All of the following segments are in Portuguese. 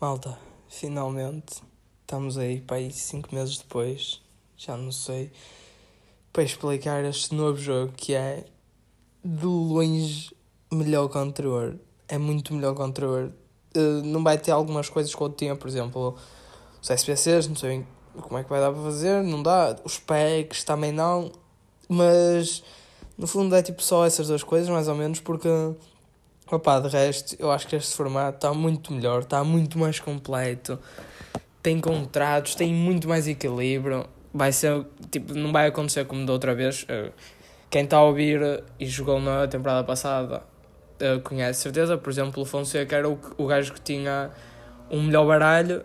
Malta, finalmente estamos aí para aí 5 meses depois, já não sei, para explicar este novo jogo que é de longe melhor que o anterior. É muito melhor que o anterior. Uh, não vai ter algumas coisas que eu tinha, por exemplo, os SPCs, não sei como é que vai dar para fazer, não dá. Os packs também não, mas no fundo é tipo só essas duas coisas, mais ou menos, porque Opa, de resto, eu acho que este formato está muito melhor, está muito mais completo, tem contratos, tem muito mais equilíbrio. Vai ser, tipo, não vai acontecer como da outra vez. Eh, quem está a ouvir e jogou na temporada passada eh, conhece certeza. Por exemplo, o Fonseca era o, o gajo que tinha um melhor baralho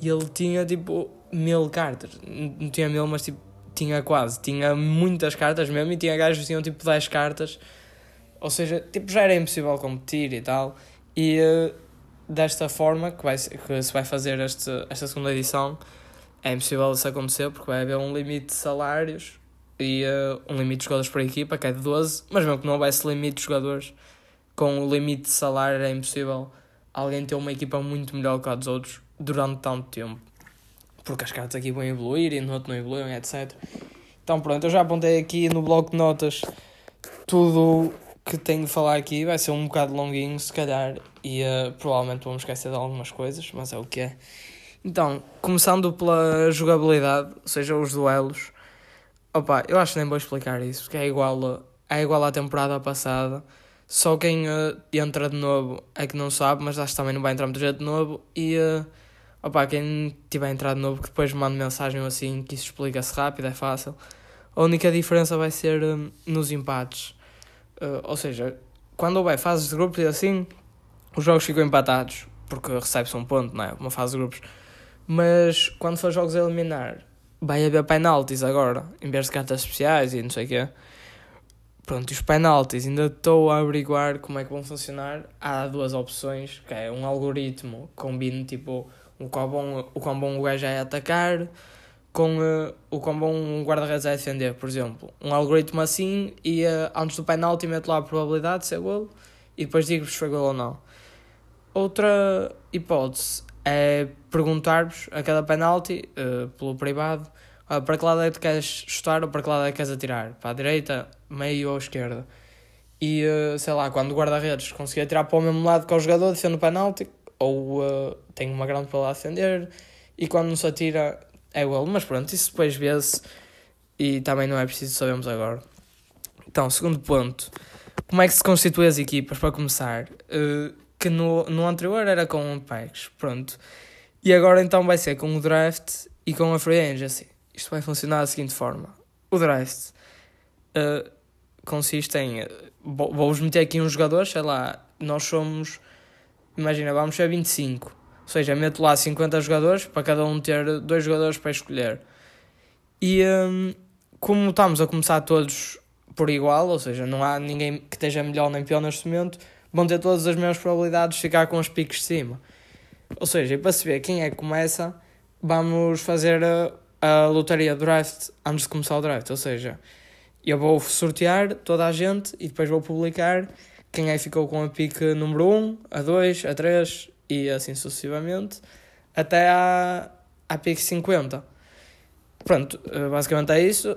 e ele tinha tipo mil cartas. Não tinha mil, mas tipo, tinha quase. Tinha muitas cartas mesmo e tinha gajos que tinham tipo 10 cartas ou seja, tipo, já era impossível competir e tal. E uh, desta forma que, vai, que se vai fazer este, esta segunda edição, é impossível isso acontecer porque vai haver um limite de salários e uh, um limite de jogadores por equipa, que é de 12, mas mesmo que não houvesse limite de jogadores, com o limite de salário é impossível alguém ter uma equipa muito melhor que a dos outros durante tanto tempo. Porque as cartas aqui vão evoluir e no outro não evoluem, etc. Então pronto, eu já apontei aqui no bloco de notas tudo que tenho de falar aqui vai ser um bocado longuinho, se calhar, e uh, provavelmente vamos esquecer de algumas coisas, mas é o que é. Então, começando pela jogabilidade, ou seja, os duelos, opa, eu acho que nem vou explicar isso, porque é igual, é igual à temporada passada, só quem uh, entra de novo é que não sabe, mas acho que também não vai entrar muita gente de novo, e uh, opa, quem tiver entrado novo, que depois manda mensagem assim, que isso explica-se rápido, é fácil. A única diferença vai ser uh, nos empates Uh, ou seja, quando houver fases de grupos e assim, os jogos ficam empatados, porque recebe-se um ponto, não é? Uma fase de grupos. Mas quando for jogos a eliminar, vai haver penaltis agora, em vez de cartas especiais e não sei o quê. Pronto, e os penaltis, ainda estou a averiguar como é que vão funcionar. Há duas opções, que é um algoritmo que combina tipo o quão bom o, quão bom o gajo é atacar com uh, o quão bom um guarda-redes é defender, por exemplo. Um algoritmo assim e uh, antes do penalti meto lá a probabilidade de ser gol e depois digo-vos se foi gol ou não. Outra hipótese é perguntar-vos a cada penalti, uh, pelo privado, uh, para que lado é que queres chutar ou para que lado é que queres atirar? Para a direita, meio ou esquerda? E sei lá, quando o guarda-redes conseguir atirar para o mesmo lado que o jogador, defende o penalti, ou uh, tem uma grande probabilidade de defender, e quando não se atira, é gol, mas pronto, isso depois vê-se e também não é preciso sabermos agora. Então, segundo ponto, como é que se constituem as equipas, para começar? Uh, que no, no anterior era com packs, pronto. E agora então vai ser com o draft e com a free agency. Isto vai funcionar da seguinte forma. O draft uh, consiste em... Vou-vos meter aqui uns jogadores, sei lá, nós somos... Imagina, vamos ser 25 ou seja, meto lá 50 jogadores para cada um ter dois jogadores para escolher. E um, como estamos a começar todos por igual, ou seja, não há ninguém que esteja melhor nem pior neste momento, vão ter todas as mesmas probabilidades de ficar com os picos de cima. Ou seja, para saber quem é que começa, vamos fazer a, a lotaria draft antes de começar o draft. Ou seja, eu vou sortear toda a gente e depois vou publicar quem é que ficou com a pique número 1, a 2, a 3 e assim sucessivamente, até à, à PIC 50. Pronto, eh, basicamente é isso.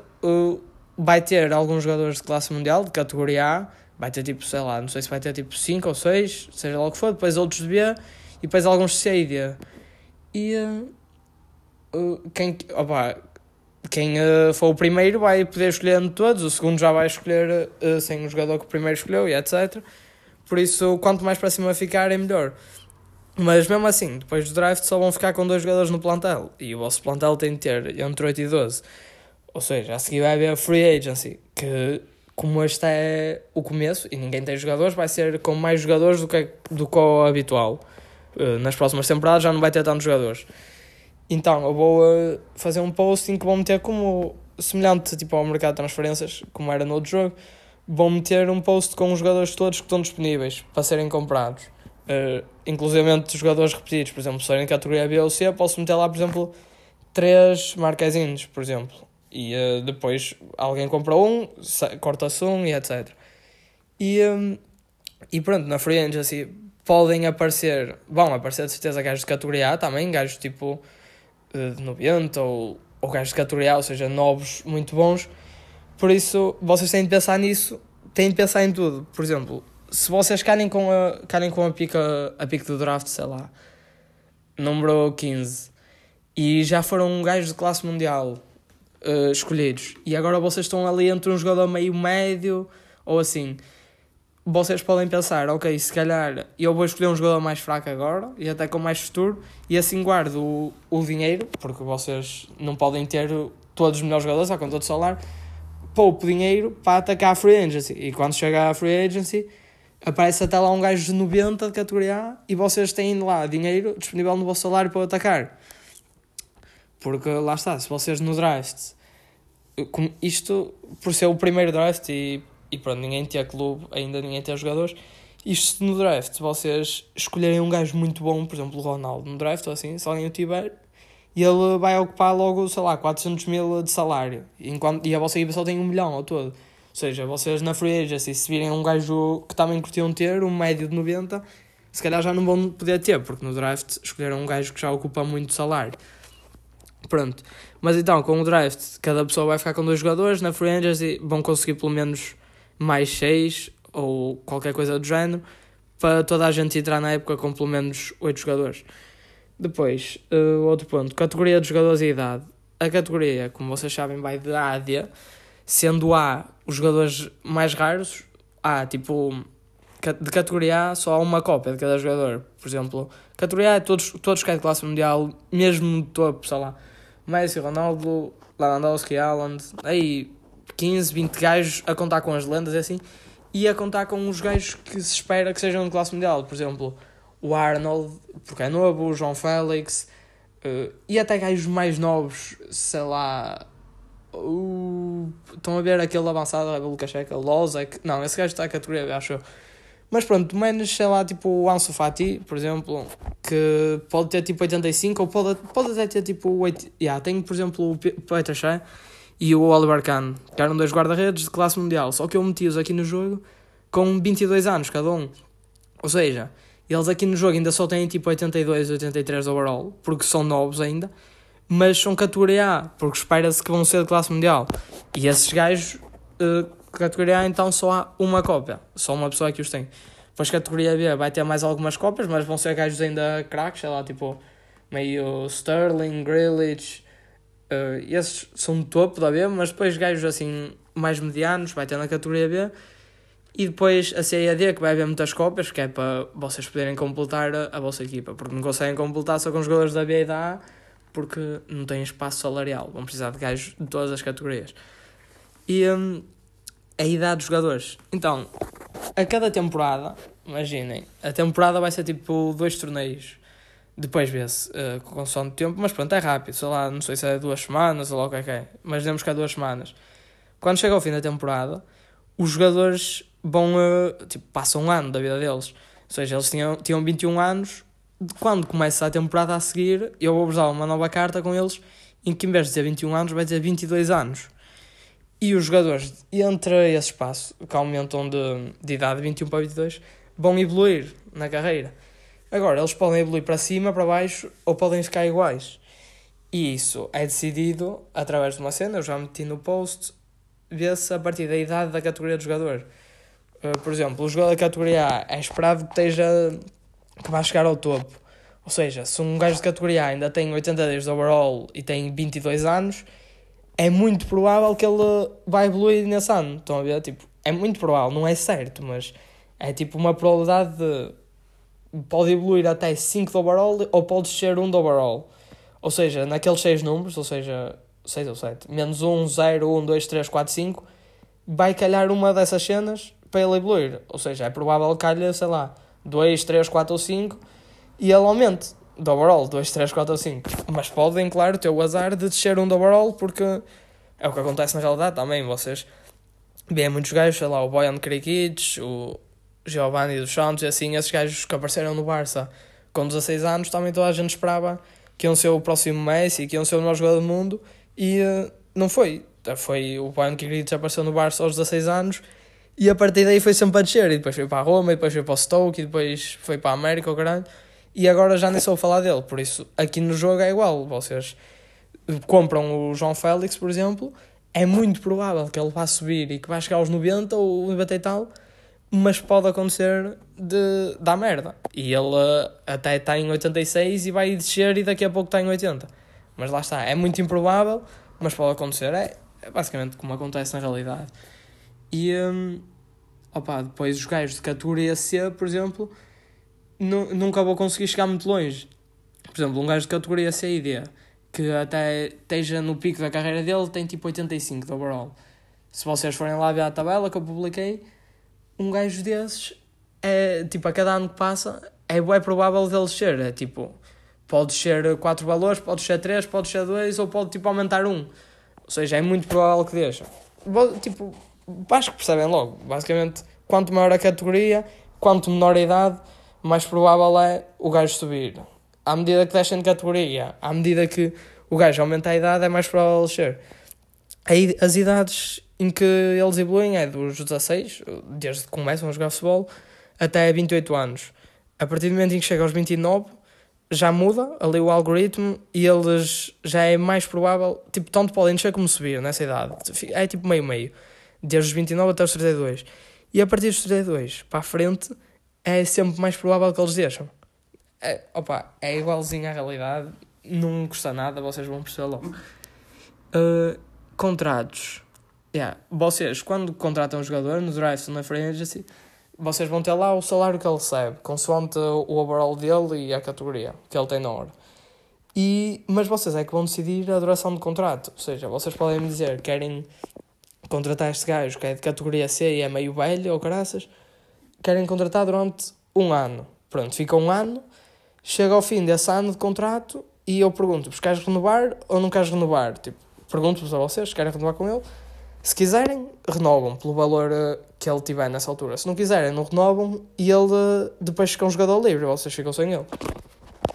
Vai ter alguns jogadores de classe mundial, de categoria A, vai ter tipo, sei lá, não sei se vai ter tipo 5 ou 6, seja lá o que for, depois outros de B e depois alguns de C e D. E uh, quem, opa, quem uh, for o primeiro vai poder escolher entre todos, o segundo já vai escolher uh, sem o jogador que o primeiro escolheu e etc. Por isso, quanto mais para cima ficar, é melhor. Mas mesmo assim, depois do draft só vão ficar com dois jogadores no plantel. E o vosso plantel tem de ter entre 8 e 12. Ou seja, a seguir vai haver a free agency, que como este é o começo e ninguém tem jogadores, vai ser com mais jogadores do que, do que o habitual. Eh, nas próximas temporadas já não vai ter tantos jogadores. Então eu vou eh, fazer um posting que vou meter como semelhante tipo, ao mercado de transferências, como era no outro jogo. Vou meter um post com os jogadores todos que estão disponíveis para serem comprados uh, inclusivamente jogadores repetidos, por exemplo, se forem categoria B ou C, posso meter lá, por exemplo, três marquezinhos, por exemplo. E uh, depois alguém compra um, corta-se um e etc. E, um, e pronto, na Free Agency podem aparecer, vão aparecer de certeza gajos de categoria A também, gajos tipo uh, de 90 ou, ou gajos de categoria ou seja, novos muito bons. Por isso, vocês têm de pensar nisso, têm de pensar em tudo. Por exemplo, se vocês querem com a, querem com a pica, a pica do draft, sei lá, número 15, e já foram um gajo de classe mundial uh, escolhidos, e agora vocês estão ali entre um jogador meio médio, ou assim, vocês podem pensar, ok, se calhar eu vou escolher um jogador mais fraco agora, e até com mais futuro, e assim guardo o, o dinheiro, porque vocês não podem ter todos os melhores jogadores, só com todo o salário, poupo dinheiro para atacar a free agency, e quando chega a free agency aparece até lá um gajo de 90 de categoria A e vocês têm lá dinheiro disponível no vosso salário para atacar. Porque lá está, se vocês no draft, isto por ser o primeiro draft e, e pronto, ninguém tem clube, ainda ninguém tem jogadores, isto no draft, se vocês escolherem um gajo muito bom, por exemplo o Ronaldo no draft ou assim, se alguém o tiver, ele vai ocupar logo, sei lá, 400 mil de salário, enquanto, e a vossa equipa só tem um milhão ao todo. Ou seja, vocês na free agency, se virem um gajo que também curtiam ter, um médio de 90, se calhar já não vão poder ter, porque no draft escolheram um gajo que já ocupa muito salário. Pronto. Mas então, com o draft, cada pessoa vai ficar com dois jogadores, na free agency vão conseguir pelo menos mais seis, ou qualquer coisa do género, para toda a gente entrar na época com pelo menos oito jogadores. Depois, uh, outro ponto, categoria de jogadores e idade. A categoria, como vocês sabem, vai de A a D, sendo A os jogadores mais raros, há tipo de categoria A só há uma cópia de cada jogador. Por exemplo, categoria A é todos, todos é de classe mundial, mesmo de topo, sei lá, Messi, Ronaldo, Lewandowski, Haaland, aí 15, 20 gajos a contar com as lendas assim, e a contar com os gajos que se espera que sejam de classe mundial. Por exemplo, o Arnold, porque é novo, o João Félix, uh, e até gajos mais novos, sei lá, o... Estão a ver aquele avançado, o Lukashenko, o Lozek. Não, esse gajo está a categoria, acho eu. Mas pronto, menos, sei lá, tipo o Ansu Fati, por exemplo, que pode ter tipo 85 ou pode, pode até ter tipo 8. Yeah, tenho, por exemplo, o Peter Shea e o Oliver Kahn, que eram dois guarda-redes de classe mundial. Só que eu meti-os aqui no jogo com 22 anos cada um. Ou seja, eles aqui no jogo ainda só têm tipo 82, 83 overall, porque são novos ainda mas são categoria A, porque espera-se que vão ser de classe mundial. E esses gajos, uh, categoria A, então só há uma cópia, só uma pessoa que os tem. Depois categoria B vai ter mais algumas cópias, mas vão ser gajos ainda craques, sei lá, tipo meio Sterling, Grealish, uh, esses são do topo da B, mas depois gajos assim mais medianos vai ter na categoria B. E depois a e a D, que vai haver muitas cópias, que é para vocês poderem completar a, a vossa equipa, porque não conseguem completar só com os jogadores da B e da A porque não têm espaço salarial, vão precisar de gajos de todas as categorias. E um, a idade dos jogadores. Então, a cada temporada, imaginem, a temporada vai ser tipo dois torneios. Depois vê-se uh, com som de tempo, mas pronto, é rápido, sei lá, não sei se é duas semanas ou o que é que é, mas demos é duas semanas. Quando chega ao fim da temporada, os jogadores vão, uh, tipo, passam um ano da vida deles. Ou seja, eles tinham, tinham 21 anos, quando começa a temporada a seguir, eu vou-vos dar uma nova carta com eles, em que em vez de dizer 21 anos, vai dizer 22 anos. E os jogadores, entre esse espaço, que aumentam de, de idade de 21 para 22, vão evoluir na carreira. Agora, eles podem evoluir para cima, para baixo, ou podem ficar iguais. E isso é decidido através de uma cena, eu já meti no post, vê-se a partir da idade da categoria do jogador. Uh, por exemplo, o jogador da categoria A é esperado que esteja que vai chegar ao topo. Ou seja, se um gajo de categoria A ainda tem 80 dias de overall e tem 22 anos, é muito provável que ele vai evoluir nesse ano. Estão a ver? Tipo, é muito provável, não é certo, mas é tipo uma probabilidade de. Pode evoluir até 5 de overall ou pode ser 1 de overall. Ou seja, naqueles 6 números, ou seja, 6 ou 7, menos 1, 0, 1, 2, 3, 4, 5, vai calhar uma dessas cenas para ele evoluir. Ou seja, é provável que calhe, sei lá, 2, 3, 4 ou 5 e ele aumente do overall 2, 3, 4 ou 5. Mas podem, claro, ter o azar de descer um do overall porque é o que acontece na realidade também. Vocês veem muitos gajos, sei lá, o Boyan Krikic, o Giovanni dos Santos e assim, esses gajos que apareceram no Barça com 16 anos, também toda a gente esperava que iam ser o próximo Messi, que iam ser o melhor jogador do mundo e uh, não foi. Foi o Banco Gritos apareceu no Barça aos 16 anos e a partir daí foi sempre a descer. E depois foi para a Roma, e depois foi para o Stoke, e depois foi para a América, o caralho. E agora já nem sou a falar dele. Por isso, aqui no jogo é igual. Vocês compram o João Félix, por exemplo, é muito provável que ele vá subir e que vai chegar aos 90 ou 90 e tal, mas pode acontecer de dar merda. E ele até está em 86 e vai descer e daqui a pouco está em 80. Mas lá está, é muito improvável, mas pode acontecer. É, é basicamente como acontece na realidade. E um, opa, depois os gajos de categoria C, por exemplo, nunca vou conseguir chegar muito longe. Por exemplo, um gajo de categoria C e D que até esteja no pico da carreira dele, tem tipo 85 de overall. Se vocês forem lá ver a tabela que eu publiquei, um gajo desses, é, tipo, a cada ano que passa, é bem provável dele ser. É tipo, pode ser 4 valores, pode ser 3, pode ser 2 ou pode tipo aumentar 1. Ou seja, é muito provável que deixa. Tipo, acho que percebem logo. Basicamente, quanto maior a categoria, quanto menor a idade, mais provável é o gajo subir à medida que descem de categoria, à medida que o gajo aumenta a idade, é mais provável ser. Aí, as idades em que eles evoluem é dos 16, desde que começam a jogar futebol, até 28 anos. A partir do momento em que chega aos 29, já muda ali o algoritmo e eles já é mais provável, tipo, tanto podem descer como subir nessa idade. É tipo meio-meio, desde os 29 até os 32. E a partir dos 32 para a frente, é sempre mais provável que eles deixam. É, opa, é igualzinho à realidade, não custa nada, vocês vão perceber logo. Uh, contratos. Yeah. Vocês, quando contratam um jogador no drive na free agency, vocês vão ter lá o salário que ele recebe, consoante o overall dele e a categoria que ele tem na hora. E, mas vocês é que vão decidir a duração do contrato. Ou seja, vocês podem me dizer querem contratar este gajo que é de categoria C e é meio velho ou caraças, querem contratar durante um ano. Pronto, fica um ano chega ao fim desse ano de contrato e eu pergunto-vos: queres renovar ou não queres renovar? Tipo, pergunto-vos a vocês querem renovar com ele. Se quiserem, renovam pelo valor eh, que ele tiver nessa altura. Se não quiserem, não renovam e ele eh, depois fica um jogador livre, vocês ficam sem ele.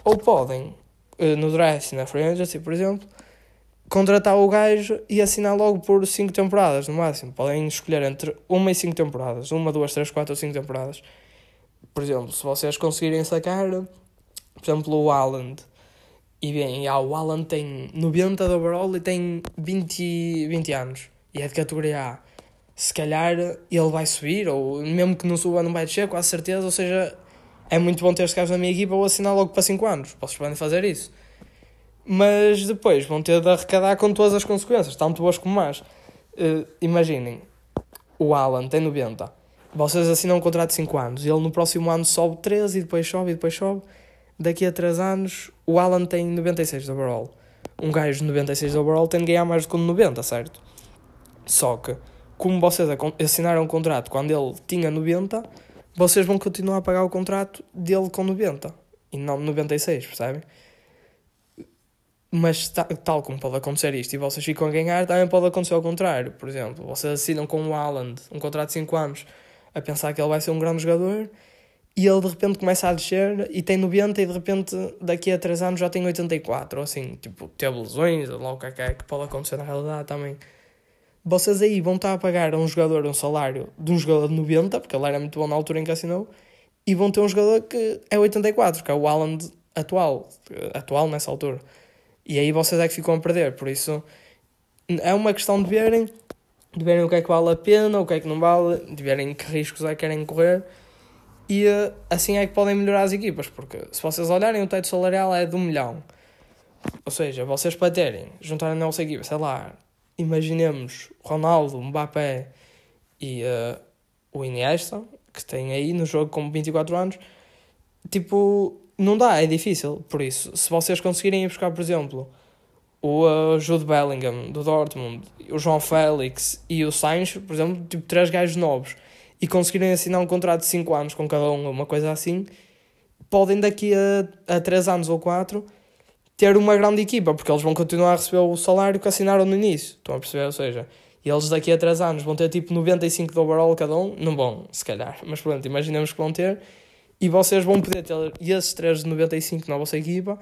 Ou podem, eh, no draft, na free agency, por exemplo, contratar o gajo e assinar logo por 5 temporadas, no máximo. Podem escolher entre 1 e 5 temporadas. 1, 2, 3, 4 ou 5 temporadas. Por exemplo, se vocês conseguirem sacar por exemplo, o Haaland. E bem, já, o Haaland tem 90 de overall e tem 20, 20 anos. E é de categoria A. Se calhar ele vai subir, ou mesmo que não suba, não vai descer, quase certeza. Ou seja, é muito bom ter este caso na minha equipa ou assinar logo para 5 anos. Vocês podem fazer isso. Mas depois vão ter de arrecadar com todas as consequências, tanto boas como más. Uh, imaginem, o Alan tem 90. Vocês assinam um contrato de 5 anos. Ele no próximo ano sobe 13 e depois sobe e depois sobe daqui a 3 anos o Alan tem 96 de overall. Um gajo de 96 de overall tem de ganhar mais do que 90, certo? Só que, como vocês assinaram um contrato quando ele tinha 90, vocês vão continuar a pagar o contrato dele com 90 e não 96, percebem? Mas tal como pode acontecer isto e vocês ficam a ganhar, também pode acontecer ao contrário. Por exemplo, vocês assinam com o Alan um contrato de 5 anos a pensar que ele vai ser um grande jogador e ele de repente começa a descer e tem 90 e de repente daqui a 3 anos já tem 84, ou assim, tipo, teve lesões, lá o é que, é, que pode acontecer na realidade também. Vocês aí vão estar a pagar a um jogador um salário de um jogador de 90, porque ele era muito bom na altura em que assinou, e vão ter um jogador que é 84, que é o Alan atual, atual nessa altura. E aí vocês é que ficam a perder, por isso é uma questão de verem, de verem o que é que vale a pena, o que é que não vale, de verem que riscos é que querem correr e eh, assim é que podem melhorar as equipas, porque se vocês olharem, o teto salarial é de um milhão. Ou seja, vocês para terem, juntarem a nossa equipa, sei lá, imaginemos Ronaldo, Mbappé e uh, o Iniesta, que tem aí no jogo com 24 anos, tipo, não dá, é difícil. Por isso, se vocês conseguirem ir buscar, por exemplo, o uh, Jude Bellingham do Dortmund, o João Félix e o Sainz, por exemplo, tipo, três gajos novos e conseguirem assinar um contrato de 5 anos com cada um, uma coisa assim, podem daqui a, a 3 anos ou 4 ter uma grande equipa, porque eles vão continuar a receber o salário que assinaram no início. Estão a perceber? Ou seja, eles daqui a 3 anos vão ter tipo 95 de overall cada um, não vão, se calhar, mas pronto, imaginemos que vão ter, e vocês vão poder ter esses 3 de 95 na vossa equipa,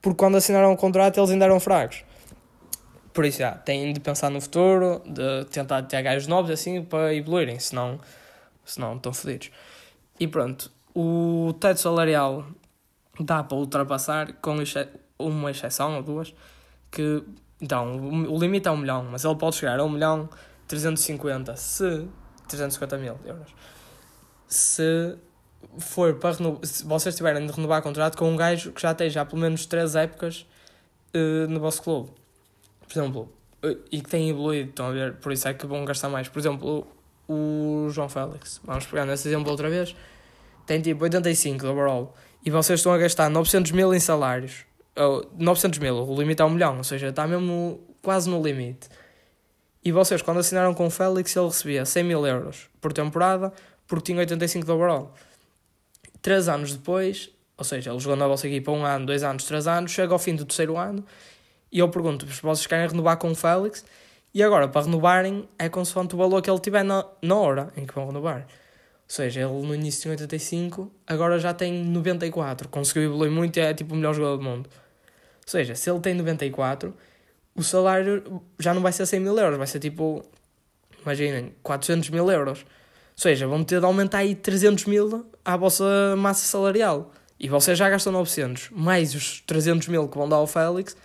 porque quando assinaram o contrato eles ainda eram fracos. Por isso, já, têm de pensar no futuro, de tentar ter gajos novos assim para evoluírem, senão, senão estão fodidos. E pronto, o teto salarial dá para ultrapassar com uma exceção ou duas, que então o limite é um milhão, mas ele pode chegar a um milhão 350 se 350 mil euros. Se for para se vocês tiverem de renovar contrato com um gajo que já esteja há pelo menos 3 épocas uh, no vosso clube, por exemplo, uh, e que tem evoluído, estão a ver, por isso é que vão gastar mais. Por exemplo, o, o João Félix, vamos pegar nesse exemplo outra vez, tem tipo 85 de overall e vocês estão a gastar 900 mil em salários, ou 900 mil, o limite é um milhão, ou seja, está mesmo quase no limite. E vocês, quando assinaram com o Félix, ele recebia 100 mil euros por temporada, porque tinha 85 de overall. Três anos depois, ou seja, ele jogou na vossa equipa um ano, dois anos, três anos, chega ao fim do terceiro ano e eu pergunto-vos se vocês querem renovar com o Félix e agora, para renovarem, é consoante o valor que ele tiver na, na hora em que vão renovar. Ou seja, ele no início tinha 85, agora já tem 94. Conseguiu evoluir muito e é tipo o melhor jogador do mundo. Ou seja, se ele tem 94, o salário já não vai ser 100 mil euros, vai ser tipo, imaginem, 400 mil euros. Ou seja, vão ter de aumentar aí 300 mil à vossa massa salarial. E vocês já gastam 900, mais os 300 mil que vão dar ao Félix,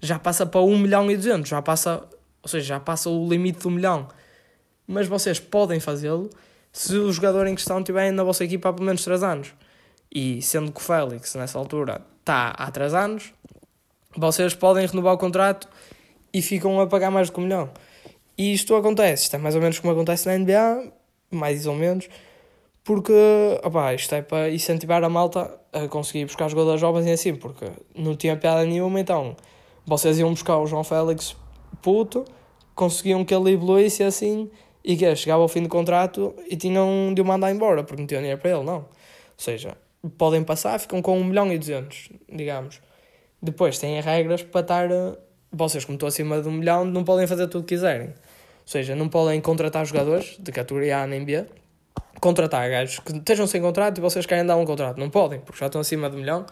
já passa para 1 milhão e 200, já passa ou seja, já passa o limite do milhão. Mas vocês podem fazê-lo se o jogador em questão estiver na vossa equipa há pelo menos 3 anos. E sendo que o Félix, nessa altura, está há 3 anos, vocês podem renovar o contrato e ficam a pagar mais do que um milhão. E isto acontece, isto é mais ou menos como acontece na NBA, mais ou menos, porque opa, isto é para incentivar a malta a conseguir buscar jogadores jovens e assim, porque não tinha piada nenhuma, então vocês iam buscar o João Félix puto, conseguiam que ele evoluísse assim e que chegava ao fim do contrato e tinham de o mandar embora porque não tinham dinheiro para ele, não. Ou seja, podem passar, ficam com 1 milhão e 200, digamos. Depois têm regras para estar. Vocês, como estão acima de 1 milhão, não podem fazer tudo o que quiserem. Ou seja, não podem contratar jogadores de categoria A nem B, contratar gajos que estejam sem contrato e vocês querem dar um contrato. Não podem, porque já estão acima de 1 milhão.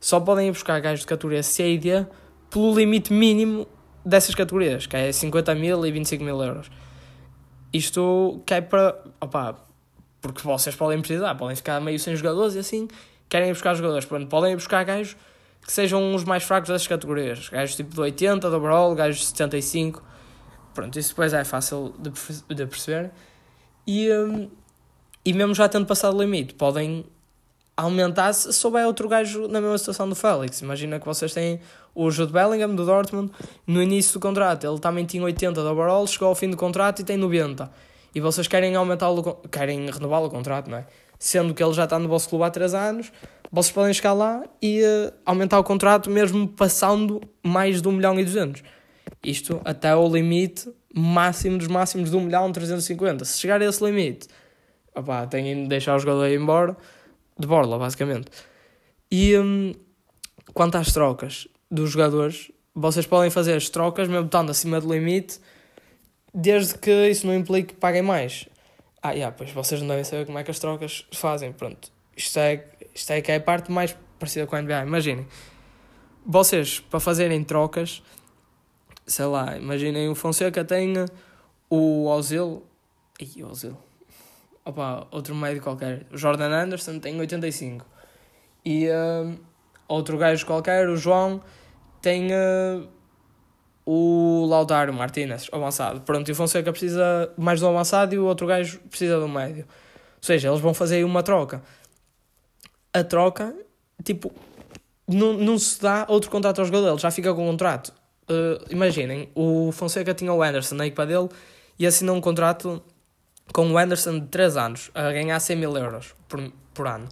Só podem ir buscar gajos de categoria C e D pelo limite mínimo dessas categorias, que é 50 mil e 25 mil euros. Isto que é para. Opa, porque vocês podem precisar, podem ficar meio sem jogadores e assim, querem ir buscar jogadores. Pronto, podem ir buscar gajos que sejam os mais fracos dessas categorias. Gajos tipo de 80, de overall, gajos de 75. Pronto, isso depois é fácil de, de perceber. E, um, e mesmo já tendo passado o limite, podem aumentar se souber outro gajo na mesma situação do Félix. Imagina que vocês têm o Jude Bellingham do Dortmund no início do contrato. Ele também tinha 80 de overall, chegou ao fim do contrato e tem 90. E vocês querem aumentá-lo, querem renová-lo o contrato, não é? Sendo que ele já está no vosso clube há 3 anos, vocês podem chegar lá e uh, aumentar o contrato mesmo passando mais de 1 milhão e 200. Isto até o limite máximo dos máximos de 1 milhão e 350. Se chegar a esse limite, opá, têm de deixar o jogador ir embora de borla, basicamente. E um, quanto às trocas dos jogadores, vocês podem fazer as trocas, mesmo estando acima do limite, desde que isso não implique que paguem mais. Ah, yeah, pois vocês não devem saber como é que as trocas fazem, pronto. Isto é, isto é que é a parte mais parecida com a NBA. Imaginem, vocês, para fazerem trocas, sei lá, imaginem o Fonseca tem o Ozil, e Ozil, opa, outro médio qualquer, o Jordan Anderson tem 85. E uh, outro gajo qualquer, o João, tem uh, o Lautaro Martínez, avançado. Pronto, e o Fonseca precisa mais do avançado e o outro gajo precisa do médio. Ou seja, eles vão fazer aí uma troca. A troca, tipo, não, não se dá outro contrato ao jogador, ele já fica com um contrato. Uh, imaginem, o Fonseca tinha o Anderson na equipa dele e assinou um contrato com o Anderson de 3 anos, a ganhar 100 mil euros por, por ano.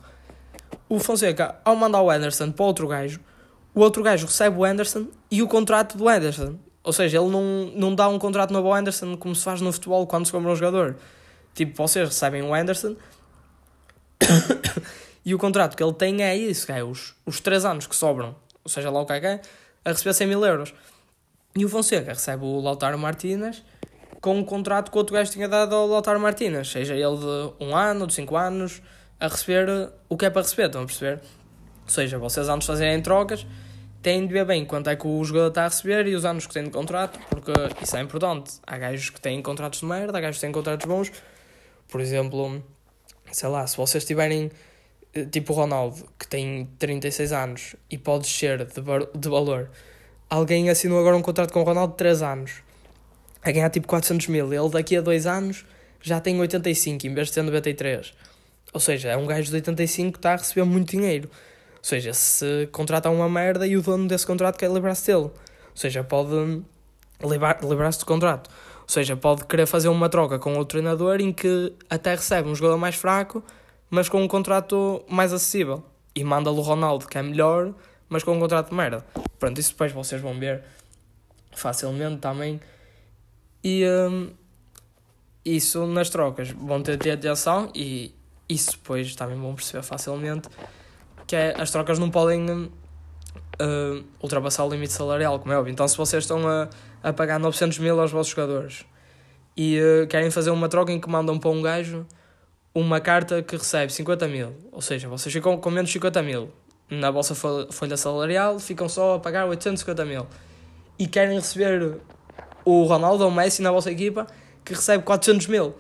O Fonseca, ao mandar o Anderson para outro gajo, o outro gajo recebe o Anderson e o contrato do Anderson. Ou seja, ele não, não dá um contrato novo ao Anderson como se faz no futebol quando se compra um jogador. Tipo, vocês recebem o Anderson e o contrato que ele tem é isso, é os, os 3 anos que sobram, ou seja, lá o que é que é, a receber 100 mil euros. E o Fonseca recebe o Lautaro Martínez com o contrato que o outro gajo tinha dado ao Lautaro Martínez, seja ele de um ano, de cinco anos, a receber o que é para receber, estão a perceber? Ou seja, vocês antes de fazerem trocas têm de ver bem quanto é que o jogador está a receber e os anos que tem de contrato, porque isso é importante. Há gajos que têm contratos de merda, há gajos que têm contratos bons. Por exemplo, sei lá, se vocês tiverem eh, tipo o Ronaldo, que tem 36 anos e pode descer de, de valor, alguém assinou agora um contrato com o Ronaldo de 3 anos a ganhar tipo 400 mil. Ele daqui a 2 anos já tem 85 em vez de ter 93. Ou seja, é um gajo de 85 que está a receber muito dinheiro. Ou seja, se contrata uma merda e o dono desse contrato quer livrar-se dele. Ou seja, pode livrar-se do contrato. Ou seja, pode querer fazer uma troca com outro treinador em que até recebe um jogador mais fraco, mas com um contrato mais acessível. E manda-lhe o Ronaldo, que é melhor, mas com um contrato de merda. Pronto, isso depois vocês vão ver facilmente também. E um, isso nas trocas vão ter de atenção e isso depois também vão perceber facilmente que é, as trocas não podem uh, ultrapassar o limite salarial, como é óbvio. Então, se vocês estão a, a pagar 900 mil aos vossos jogadores e uh, querem fazer uma troca em que mandam para um gajo uma carta que recebe 50 mil, ou seja, vocês ficam com menos 50 mil na vossa folha salarial, ficam só a pagar 850 mil e querem receber o Ronaldo ou o Messi na vossa equipa que recebe 400 mil.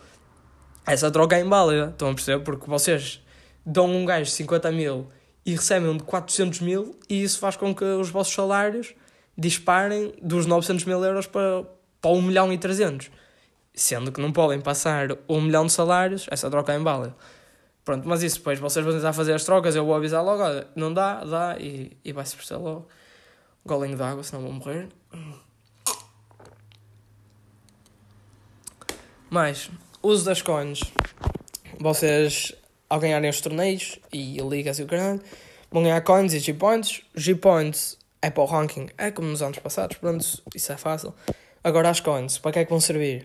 Essa troca é inválida, estão a perceber? Porque vocês dão um gajo 50 mil e recebem um de 400 mil e isso faz com que os vossos salários disparem dos 900 mil euros para, para 1 milhão e 300. Sendo que não podem passar 1 milhão de salários, essa troca é inválida. Pronto, mas isso depois vocês vão tentar fazer as trocas, eu vou avisar logo, olha, não dá, dá, e, e vai-se perceber logo. Golinho de água, senão vou morrer. Mas, uso das coins. Vocês ao ganharem os torneios e ligas e o grande, vão ganhar coins e G-Points. G-Points é para o ranking, é como nos anos passados, pronto, isso é fácil. Agora as coins, para que é que vão servir?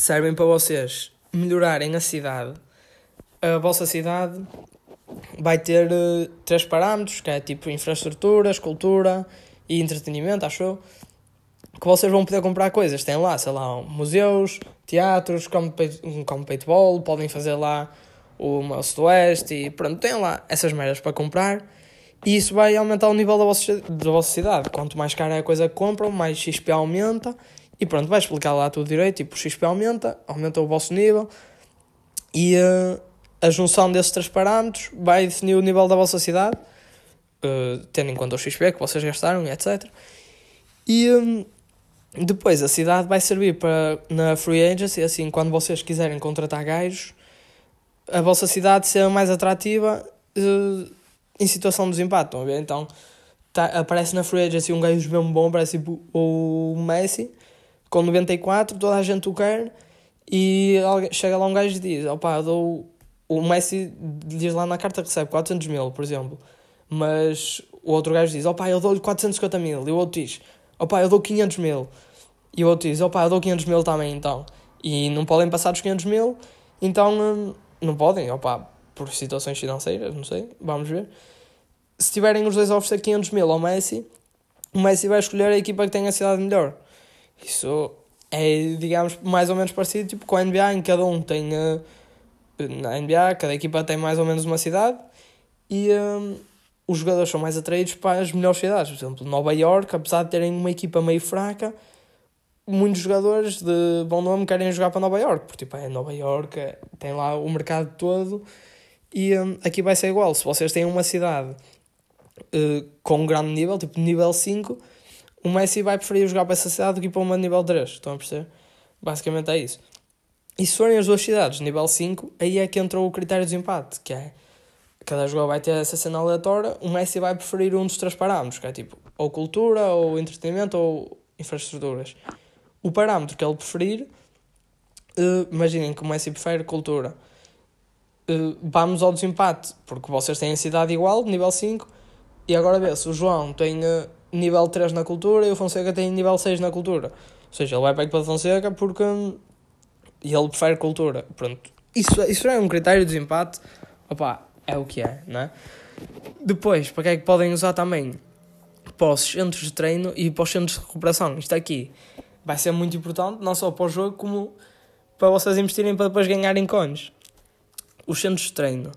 Servem para vocês melhorarem a cidade. A vossa cidade vai ter uh, três parâmetros, que é tipo infraestruturas, cultura e entretenimento, acho eu. Que vocês vão poder comprar coisas. Tem lá, sei lá, museus, teatros, como, como paintball, podem fazer lá o Mouse do Oeste e pronto, tem lá essas merdas para comprar e isso vai aumentar o nível da vossa, da vossa cidade. Quanto mais cara é a coisa que compram, mais XP aumenta e pronto, vai explicar lá tudo direito. Tipo, o XP aumenta, aumenta o vosso nível e uh, a junção desses três parâmetros vai definir o nível da vossa cidade, uh, tendo em conta o XP que vocês gastaram, etc. E um, depois a cidade vai servir para na free agency, assim, quando vocês quiserem contratar gajos a vossa cidade ser mais atrativa uh, em situação de desempate, estão a ver? Então tá, aparece na free agency um gajo mesmo bom, parece tipo o Messi, com 94, toda a gente o quer, e chega lá um gajo e diz: opá, dou. O Messi diz lá na carta recebe 400 mil, por exemplo, mas o outro gajo diz: opá, eu dou-lhe 450 mil, e o outro diz: opá, eu dou 500 mil, e o outro diz: opá, eu dou 500 mil também, então. E não podem passar dos 500 mil, então. Hum, não podem, opá, por situações financeiras, não sei, vamos ver. Se tiverem os dois a oferecer 500 mil ao Messi, o Messi vai escolher a equipa que tem a cidade melhor. Isso é, digamos, mais ou menos parecido tipo, com a NBA, em que cada um tem. Uh, na NBA, cada equipa tem mais ou menos uma cidade e um, os jogadores são mais atraídos para as melhores cidades. Por exemplo, Nova York, apesar de terem uma equipa meio fraca, muitos jogadores de bom nome querem jogar para Nova York, porque tipo, é Nova York, tem lá o mercado todo e um, aqui vai ser igual. Se vocês têm uma cidade uh, com um grande nível, tipo nível 5, o Messi vai preferir jogar para essa cidade do que para uma nível 3. Estão a perceber? Basicamente é isso. E se forem as duas cidades, nível 5, aí é que entrou o critério de empate, que é cada jogador vai ter essa cena aleatória, o Messi vai preferir um dos três parâmetros, que é tipo ou cultura, ou entretenimento, ou infraestruturas o parâmetro que ele preferir, uh, imaginem que o Messi prefere cultura. Uh, vamos ao desempate, porque vocês têm a cidade igual, nível 5, e agora vê se o João tem uh, nível 3 na cultura e o Fonseca tem nível 6 na cultura. Ou seja, ele vai para a equipa de Fonseca porque um, ele prefere cultura. Pronto. Isso, isso é um critério de desempate. Opa, é o que é, não é? Depois, para que é que podem usar também? Para os centros de treino e para os centros de recuperação. Isto aqui vai ser muito importante, não só para o jogo, como para vocês investirem para depois ganharem cones. Os centros de treino,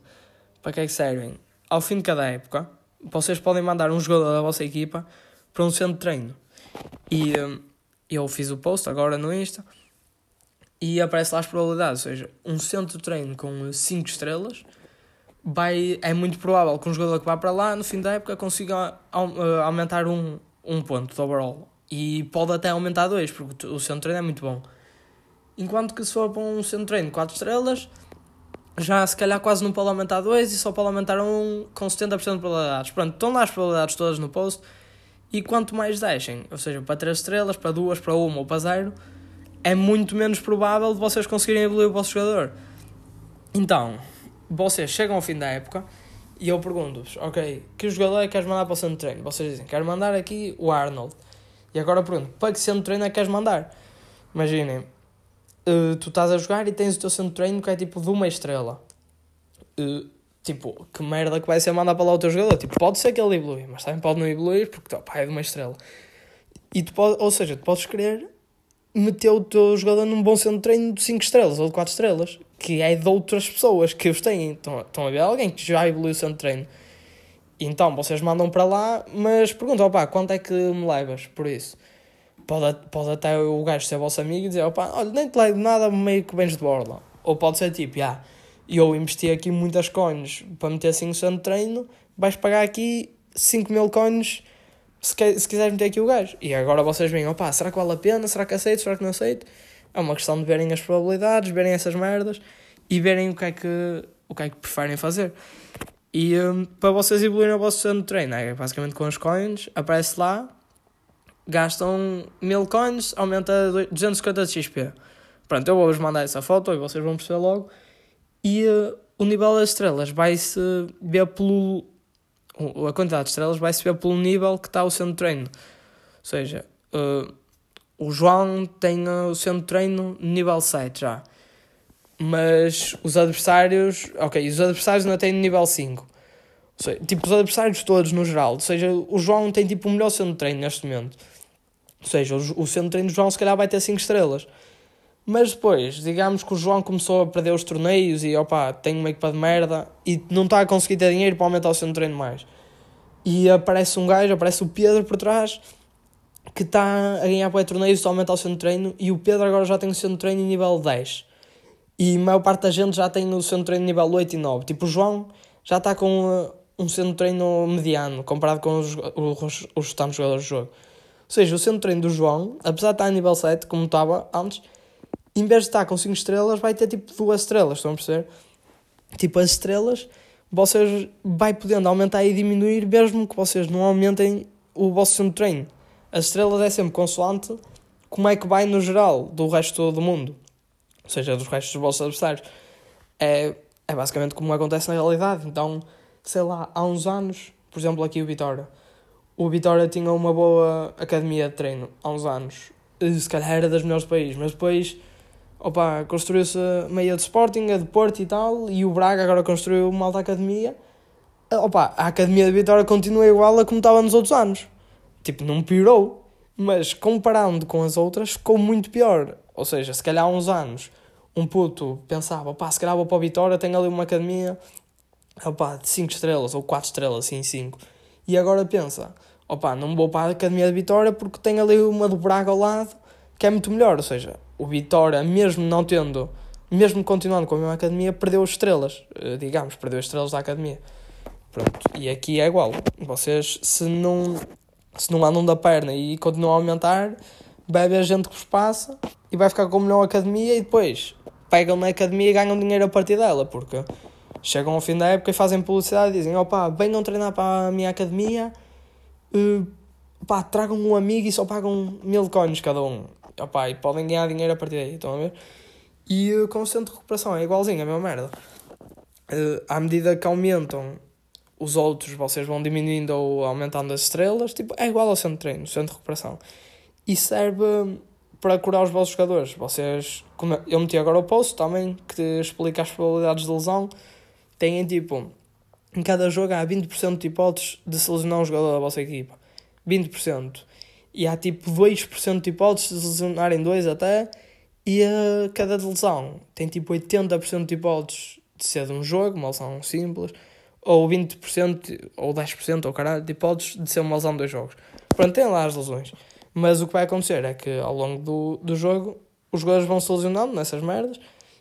para que é que servem? Ao fim de cada época, vocês podem mandar um jogador da vossa equipa para um centro de treino. E um, eu fiz o post agora no Insta e aparece lá as probabilidades, ou seja, um centro de treino com 5 estrelas vai, é muito provável que um jogador que vá para lá no fim da época consiga uh, aumentar um, um ponto de overall. E pode até aumentar dois, porque o centro de treino é muito bom. Enquanto que se for para um centro de treino 4 estrelas, já se calhar quase não pode aumentar dois e só pode aumentar um com 70% de probabilidades. Pronto, estão lá as probabilidades todas no post. E quanto mais deixem, ou seja, para 3 estrelas, para 2, para 1 ou para 0, é muito menos provável de vocês conseguirem evoluir o vosso jogador. Então, vocês chegam ao fim da época e eu pergunto-vos, ok, que jogador é que queres mandar para o centro de treino? Vocês dizem, quero mandar aqui o Arnold. E agora pergunto, para que centro de treino é que queres mandar? Imaginem, uh, tu estás a jogar e tens o teu centro de treino que é tipo de uma estrela. Uh, tipo, que merda que vai ser mandar para lá o teu jogador? Tipo, pode ser que ele evolui, mas também pode não evoluir porque opa, é de uma estrela. E tu pode, ou seja, tu podes querer meter o teu jogador num bom centro de treino de 5 estrelas ou de 4 estrelas, que é de outras pessoas que os têm. Estão, estão a ver alguém que já evoluiu o centro de treino. Então vocês mandam para lá, mas perguntam, opá, quanto é que me levas por isso? Pode, pode até o gajo ser vosso amigo e dizer, opá, olha, nem te levo nada, meio que vens de borla. Ou pode ser tipo, e eu investi aqui muitas coins para meter assim no centro de treino, vais pagar aqui 5 mil coins se, se quiseres meter aqui o gajo. E agora vocês veem, opá, será que vale a pena? Será que aceito? Será que não aceito? É uma questão de verem as probabilidades, verem essas merdas e verem o que é que, o que, é que preferem fazer. E um, para vocês evoluírem o vosso centro de treino, é basicamente com as coins, aparece lá, gastam 1000 coins, aumenta 250 de XP. Pronto, eu vou-vos mandar essa foto e vocês vão perceber logo. E uh, o nível das estrelas vai-se ver pelo a quantidade de estrelas vai se ver pelo nível que está o centro de treino. Ou seja, uh, o João tem o centro de treino nível 7 já. Mas os adversários. Ok, os adversários ainda têm nível 5. Ou seja, tipo, os adversários todos no geral. Ou seja, o João tem tipo o melhor centro de treino neste momento. Ou seja, o, centro de treino do João se calhar vai ter 5 estrelas. Mas depois, digamos que o João começou a perder os torneios e opa, tem uma equipa de merda e não está a conseguir ter dinheiro para aumentar o seu treino mais. E aparece um gajo, aparece o Pedro por trás, que está a ganhar para torneios para aumentar o seu treino e o Pedro agora já tem o seu treino em nível 10. E a maior parte da gente já tem o seu treino nível 8 e 9. Tipo, o João já está com uh, um centro treino mediano comparado com os, os, os restantes jogadores do jogo. Ou seja, o centro treino do João, apesar de estar a nível 7, como estava antes, em vez de estar com 5 estrelas, vai ter tipo 2 estrelas, estão a perceber? Tipo, as estrelas, vocês vai podendo aumentar e diminuir, mesmo que vocês não aumentem o vosso centro treino. As estrelas é sempre consoante como é que vai no geral do resto do mundo, ou seja, dos restos dos vossos adversários. É, é basicamente como acontece na realidade. Então, sei lá, há uns anos, por exemplo, aqui o Vitória. O Vitória tinha uma boa academia de treino há uns anos. Se calhar era das melhores do país, mas depois opa, construiu-se meia de Sporting, a de Porto e tal, e o Braga agora construiu uma alta academia. Opa, a academia de Vitória continua igual a como estava nos outros anos. Tipo, não piorou, mas comparando com as outras, ficou muito pior. Ou seja, se calhar há uns anos, um puto pensava, opá, se calhar vou para a Vitória, tenho ali uma academia opá, de 5 estrelas ou 4 estrelas, sim, 5. E agora pensa, opá, não vou para a academia de Vitória porque tenho ali uma do Braga ao lado que é muito melhor. Ou seja, o Vitória, mesmo não tendo, mesmo continuando com a mesma academia, perdeu estrelas, eh, digamos, perdeu estrelas da academia. Pronto, e aqui é igual. Vocês, se não, se não andam da perna e continuam a aumentar, vai haver gente que vos passa e vai ficar com a melhor academia e depois pegam na academia e ganham dinheiro a partir dela, porque chegam ao fim da época e fazem publicidade e dizem: opá, venham treinar para a minha academia, uh, pá, tragam um amigo e só pagam mil coins cada um opa, e podem ganhar dinheiro a partir daí, estão a ver? E uh, com o centro de recuperação é igualzinho, a mesma merda. Uh, à medida que aumentam os outros, vocês vão diminuindo ou aumentando as estrelas, tipo, é igual ao centro de treino, centro de recuperação. E serve para curar os vossos jogadores. Vocês, eu meti agora o post também, que explica as probabilidades de lesão, têm tipo, em cada jogo há 20% de hipóteses de se lesionar um jogador da vossa equipa. 20% e há tipo 2% de hipóteses de lesionarem dois até, e a cada lesão tem tipo 80% de hipóteses de ser de um jogo, uma lesão simples, ou 20% ou 10% ou caralho de hipóteses de ser uma lesão de dois jogos. Pronto, tem lá as lesões. Mas o que vai acontecer é que ao longo do, do jogo os jogadores vão se lesionando nessas merdas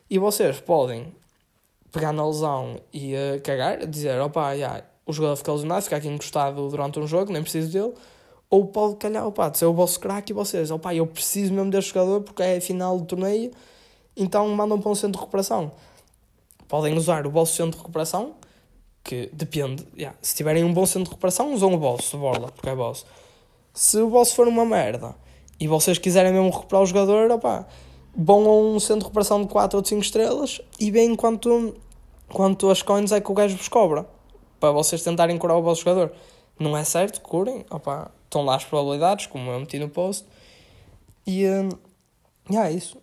e vocês podem pegar na lesão e uh, cagar, dizer, opa, yeah, o jogador fica lesionado, fica aqui encostado durante um jogo, nem preciso dele. Ou pode calhar, opa, de ser o vosso craque e vocês, opa, eu preciso mesmo deste jogador porque é a final do torneio, então mandam para um centro de recuperação. Podem usar o vosso centro de recuperação, que depende, yeah, se tiverem um bom centro de recuperação, usam o vosso, borla, porque é vosso. Se o vosso for uma merda e vocês quiserem mesmo recuperar o jogador, opa, vão a um centro de recuperação de 4 ou 5 estrelas e veem quanto, quanto as coins é que o gajo vos cobra para vocês tentarem curar o vosso jogador. Não é certo, curem, opa, estão lá as probabilidades, como eu meti no post. E yeah, é isso.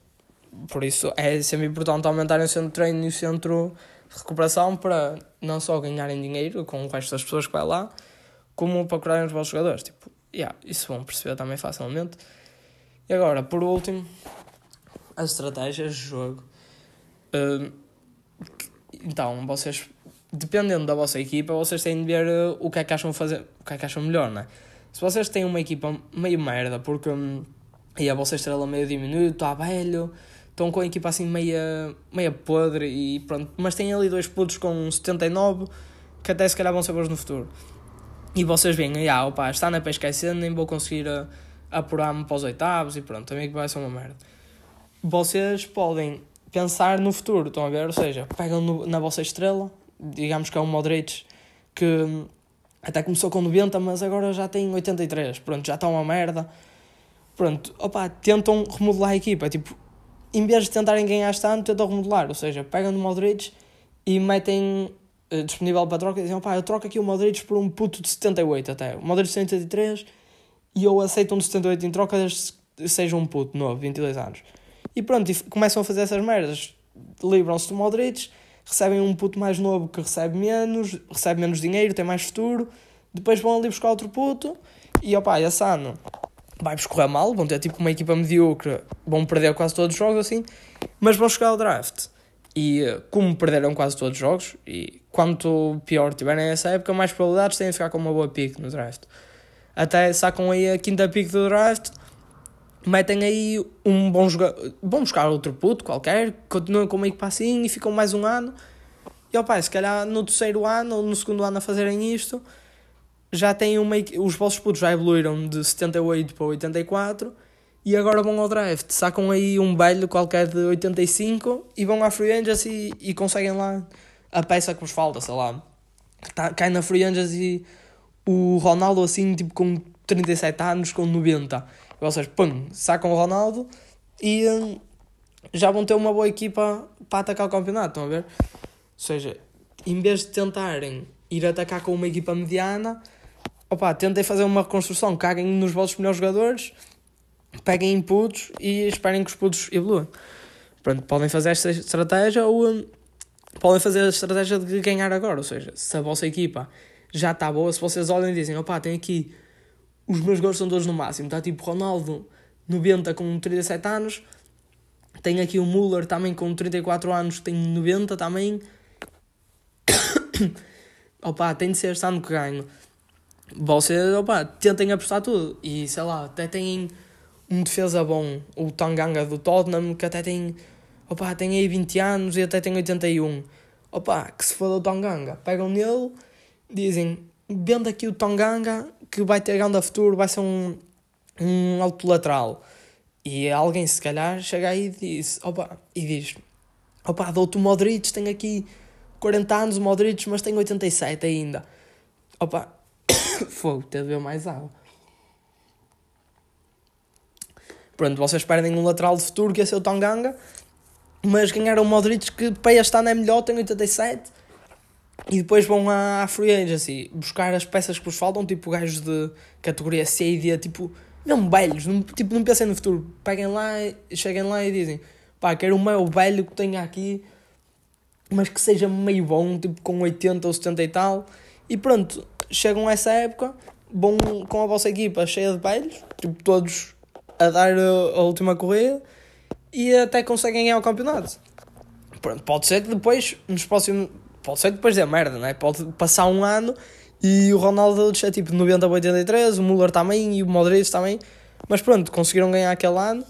Por isso é sempre importante aumentarem o centro de treino e o centro de recuperação para não só ganharem dinheiro com o resto das pessoas que vai lá, como para curarem os vossos jogadores. Tipo, yeah, isso vão perceber também facilmente. E agora, por último, as estratégias de jogo. Uh, então, vocês, dependendo da vossa equipa, vocês têm de ver uh, o que é que acham fazer, o que é que acham melhor, não é? Se vocês têm uma equipa meio merda, porque um, e a vossa estrela meio diminuído, está velho, estão com a equipa assim meia, meia podre e pronto, mas têm ali dois putos com 79 que até se calhar vão ser bons no futuro. E vocês veem, ah, opa, está na pesca esquecendo, nem vou conseguir uh, apurar-me para os oitavos e pronto, também que vai ser uma merda vocês podem pensar no futuro, estão a ver? Ou seja, pegam no, na vossa estrela, digamos que é um Modric que até começou com 90, mas agora já tem 83, pronto, já está uma merda. Pronto, opa, tentam remodelar a equipa, tipo, em vez de tentarem ganhar este ano, tentam remodelar, ou seja, pegam no Modric e metem uh, disponível para troca e dizem, opa, eu troco aqui o Modric por um puto de 78 até, o Modric 73 e eu aceito um de 78 em troca desde seja um puto novo, 22 anos. E pronto, e começam a fazer essas merdas. Livram-se do Modric, recebem um puto mais novo que recebe menos, recebe menos dinheiro, tem mais futuro. Depois vão ali buscar outro puto e opá, esse ano vai-vos correr mal, vão ter tipo uma equipa medíocre, vão perder quase todos os jogos assim, mas vão chegar ao draft. E como perderam quase todos os jogos, e quanto pior tiverem essa época, mais probabilidades têm de ficar com uma boa pick no draft. Até sacam aí a quinta pick do draft metem aí um bom jogador, vão buscar outro puto qualquer, continuam com uma equipa assim e ficam mais um ano. E opa, se calhar no terceiro ano ou no segundo ano a fazerem isto, já têm uma os vossos putos já evoluíram de 78 para 84 e agora vão ao draft, sacam aí um velho qualquer de 85 e vão à Free Angels e, e conseguem lá a peça que vos falta, sei lá. Tá, cai na Free e o Ronaldo assim, tipo com 37 anos, com 90 vocês, pum, sacam o Ronaldo e hum, já vão ter uma boa equipa para atacar o campeonato, estão a ver? Ou seja, em vez de tentarem ir atacar com uma equipa mediana, opa, tentem fazer uma reconstrução, caguem nos vossos melhores jogadores, peguem inputs e esperem que os putos evoluam. Pronto, podem fazer esta estratégia ou um, podem fazer a estratégia de ganhar agora, ou seja, se a vossa equipa já está boa, se vocês olham e dizem, opá, tem aqui os meus gols são todos no máximo. Está tipo Ronaldo 90 com 37 anos. Tem aqui o Müller também com 34 anos, tem 90 também. opa, tem de ser este ano que ganho. Vocês, opa, tentem apostar tudo. E sei lá, até têm um defesa bom, o Tanganga do Tottenham, que até tem, opa, tem aí 20 anos e até tem 81. Opa, que se for o Tanganga, pegam nele, dizem, vendo aqui o Tanganga, que vai ter grande futuro, vai ser um, um alto lateral. E alguém, se calhar, chega aí e diz: opa, e diz: opa, dou-te o Modric, tem aqui 40 anos o Modric, mas tem 87 ainda. Opa, fogo, ter de ver mais água. Pronto, vocês perdem um lateral de futuro que é seu Tanganga, mas ganharam o Modric que para este ano é melhor, tem 87 e depois vão à, Free Agency buscar as peças que vos faltam, tipo gajos de categoria C e D, tipo, não velhos, não, tipo, não pensem no futuro. Peguem lá, cheguem lá e dizem, pá, quero o meu velho que tenha aqui, mas que seja meio bom, tipo com 80 ou 70 e tal. E pronto, chegam a essa época, vão com a vossa equipa cheia de velhos, tipo, todos a dar a, a última corrida e até conseguem ganhar o campeonato. Pronto, pode ser que depois, nos próximos pode ser depois é merda, não é? Pode passar um ano e o Ronaldo é tipo 90 a 83, o Müller também e o Modric também. Mas pronto, conseguiram ganhar aquele ano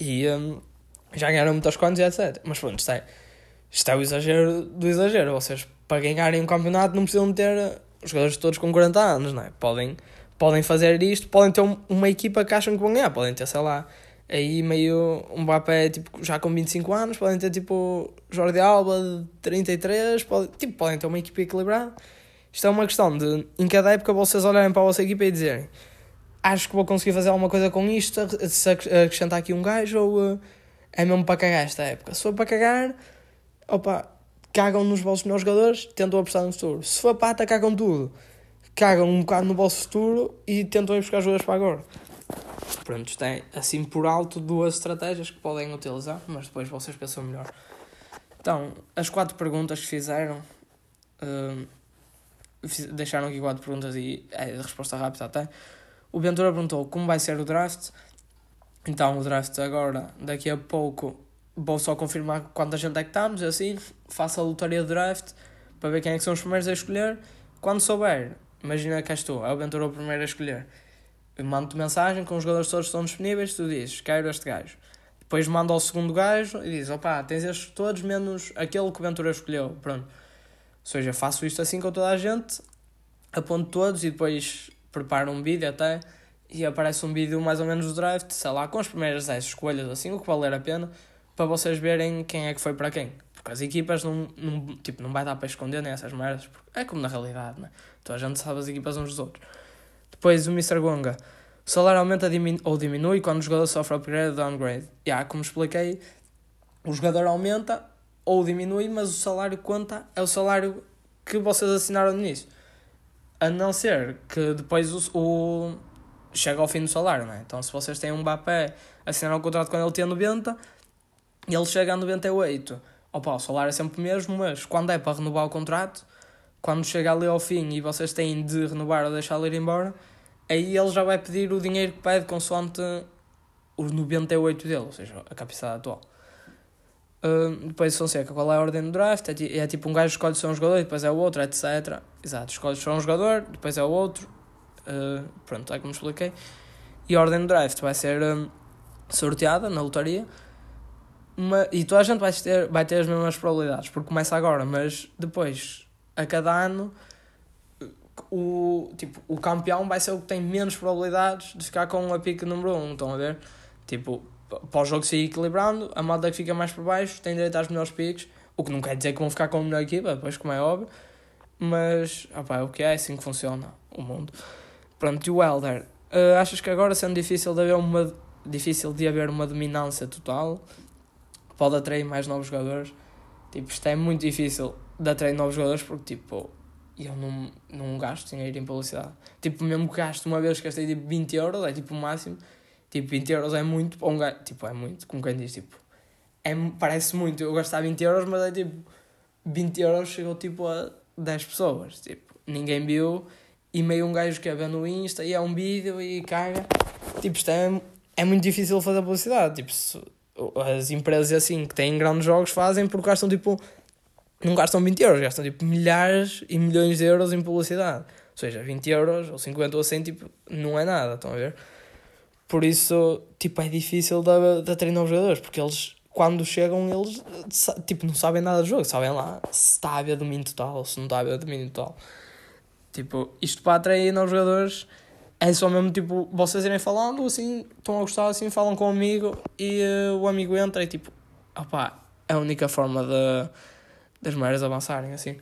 e um, já ganharam muitas contas e etc. Mas pronto, isto é, isto é o exagero do exagero. Vocês, para ganharem um campeonato, não precisam ter os jogadores todos com 40 anos, não é? Podem, podem fazer isto, podem ter uma equipa que acham que vão ganhar, podem ter, sei lá, aí meio um Mbappé tipo, já com 25 anos, podem ter tipo Jordi Alba de 33, pode, tipo, podem ter uma equipa equilibrada. Isto é uma questão de, em cada época, vocês olharem para a vossa equipa e dizerem acho que vou conseguir fazer alguma coisa com isto, se acrescentar aqui um gajo ou uh, é mesmo para cagar esta época. Se for para cagar, opa, cagam nos vossos melhores jogadores, tentam apostar no futuro. Se for pata, cagam tudo. Cagam um bocado no vosso futuro e tentam ir buscar jogadores para agora. Pronto, tem assim por alto duas estratégias que podem utilizar, mas depois vocês pensam melhor. Então, as quatro perguntas que fizeram. Uh, deixaram aqui quatro perguntas e é resposta rápida até. O Ventura perguntou como vai ser o draft. Então, o draft agora, daqui a pouco, vou só confirmar quanta gente é que estamos, assim, faço a lotaria de draft para ver quem é que são os primeiros a escolher. Quando souber, imagina que és tu, é o Ventura o primeiro a escolher. Mando-te mensagem com os jogadores todos que estão disponíveis, tu dizes, quero este gajo. Depois mando ao segundo gajo e diz, opá, tens estes todos menos aquele que o Ventura escolheu. Pronto. Ou seja, faço isto assim com toda a gente, aponto todos e depois preparo um vídeo até e aparece um vídeo mais ou menos do draft, sei lá, com as primeiras 10 escolhas, assim, o que valer a pena, para vocês verem quem é que foi para quem. Porque as equipas não, não, tipo, não vai dar para esconder nessas merdas, é como na realidade, né? Então a gente sabe as equipas uns dos outros. Depois o Mr. Gonga. O salário aumenta ou diminui quando o jogador sofre upgrade ou downgrade. Yeah, como expliquei, o jogador aumenta ou diminui, mas o salário conta é o salário que vocês assinaram no início. A não ser que depois o, o chega ao fim do salário, não é? Então se vocês têm um Mbappé, assinar um contrato quando ele tem 90 e ele chega a 98, opa, o salário é sempre o mesmo, mas quando é para renovar o contrato, quando chega ali ao fim e vocês têm de renovar ou deixá-lo ir embora, aí ele já vai pedir o dinheiro que pede consoante os 98 dele, ou seja, a capacidade atual. Uh, depois Fonseca, qual é a ordem do draft? É, é tipo um gajo escolhe só um jogador, depois é o outro, etc. Exato, escolhe só um jogador, depois é o outro. Uh, pronto, é como expliquei. E a ordem do draft vai ser um, sorteada na lotaria. Uma, e toda a gente vai ter, vai ter as mesmas probabilidades, porque começa agora, mas depois, a cada ano, o, tipo, o campeão vai ser o que tem menos probabilidades de ficar com a pique número 1, um, estão a ver? Tipo, para o jogo se ir equilibrando, a malta que fica mais por baixo tem direito às melhores piques, o que não quer dizer que vão ficar com a melhor equipa, depois como é óbvio, mas opa, é o que é, é assim que funciona o mundo. Pronto, e o Elder, uh, achas que agora sendo difícil de haver uma difícil de haver uma dominância total, pode atrair mais novos jogadores? Tipo, isto é muito difícil de atrair novos jogadores porque tipo, eu não, não gasto dinheiro em publicidade. Tipo, mesmo que gasto uma vez gastei tipo 20 euros, é tipo o máximo Tipo, 20 euros é muito para um gajo. Tipo, é muito, como quem diz, tipo. É, parece muito eu gastar 20 euros, mas é tipo. 20 euros chegou tipo a 10 pessoas. Tipo, ninguém viu. E meio um gajo que é ver no Insta e é um vídeo e caga. Tipo, isto é, é muito difícil fazer publicidade. Tipo, se, as empresas assim que têm grandes jogos fazem porque gastam tipo. Não gastam 20 euros, gastam tipo milhares e milhões de euros em publicidade. Ou seja, 20 euros ou 50 ou 100, tipo, não é nada, estão a ver? Por isso, tipo, é difícil de, de treinar os jogadores, porque eles, quando chegam, eles, tipo, não sabem nada do jogo, sabem lá se está a haver domínio total ou se não está a haver domínio total. Tipo, isto para atrair novos jogadores é só mesmo, tipo, vocês irem falando, assim, estão a gostar, assim, falam com o um amigo e uh, o amigo entra e, tipo, opá, é a única forma de, das mulheres avançarem, assim.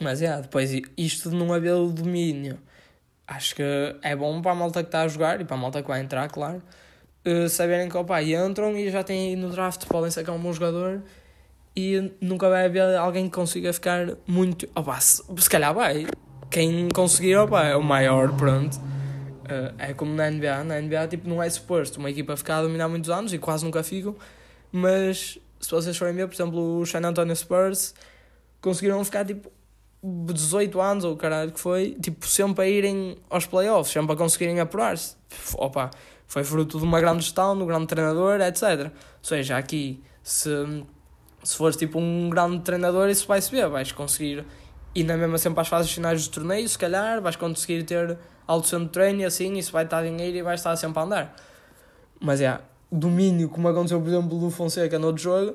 Mas, é, yeah, depois, isto de não haver o domínio acho que é bom para a malta que está a jogar e para a malta que vai entrar, claro, uh, saberem que opa, entram e já têm no draft, podem sacar um bom jogador e nunca vai haver alguém que consiga ficar muito. Opa, se, se calhar vai. Quem conseguir opa, é o maior, pronto. Uh, é como na NBA. Na NBA tipo, não é suposto uma equipa ficar a dominar muitos anos e quase nunca ficam. Mas se vocês forem ver, por exemplo, o San Antonio Spurs conseguiram ficar tipo 18 anos, ou caralho que foi, tipo, sempre a irem aos playoffs, sempre a conseguirem apurar-se. Opa, foi fruto de uma grande gestão, de um grande treinador, etc. Ou seja, aqui, se se fores tipo um grande treinador, isso vai se ver, vais conseguir ir na mesma sempre às fases finais do torneio, se calhar, vais conseguir ter alto centro de treino e assim, isso vai estar dinheiro e vai estar sempre a andar. Mas é, domínio, como aconteceu, por exemplo, do Fonseca no outro jogo,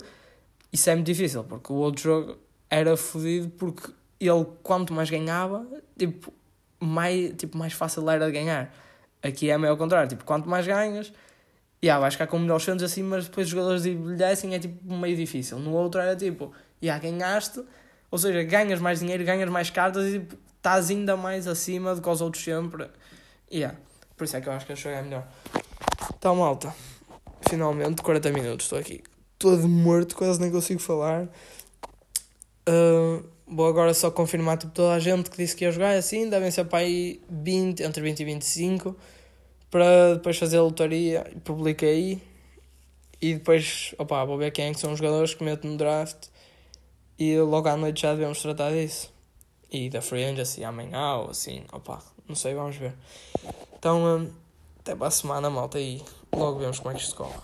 isso é muito difícil, porque o outro jogo era fodido porque ele, quanto mais ganhava, tipo, mais, tipo, mais fácil era de ganhar. Aqui é meio ao contrário, tipo, quanto mais ganhas, yeah, vais ficar com melhores centros assim, mas depois os jogadores envelhecem é tipo meio difícil. No outro era tipo, yeah, ganhaste, ou seja, ganhas mais dinheiro, ganhas mais cartas e tipo, estás ainda mais acima do que os outros sempre. Yeah. Por isso é que eu acho que a jogo é melhor. Então, malta, finalmente 40 minutos, estou aqui todo morto, quase nem consigo falar. Uh, vou agora só confirmar tipo, toda a gente que disse que ia jogar assim, devem ser para aí 20, entre 20 e 25, para depois fazer a lotaria e publiquei. E depois, opa, vou ver quem é que são os jogadores que meto no draft e logo à noite já devemos tratar disso. E da free agency amanhã ou assim, opa, não sei, vamos ver. Então, um, até para a semana, malta, e logo vemos como é que isto corre.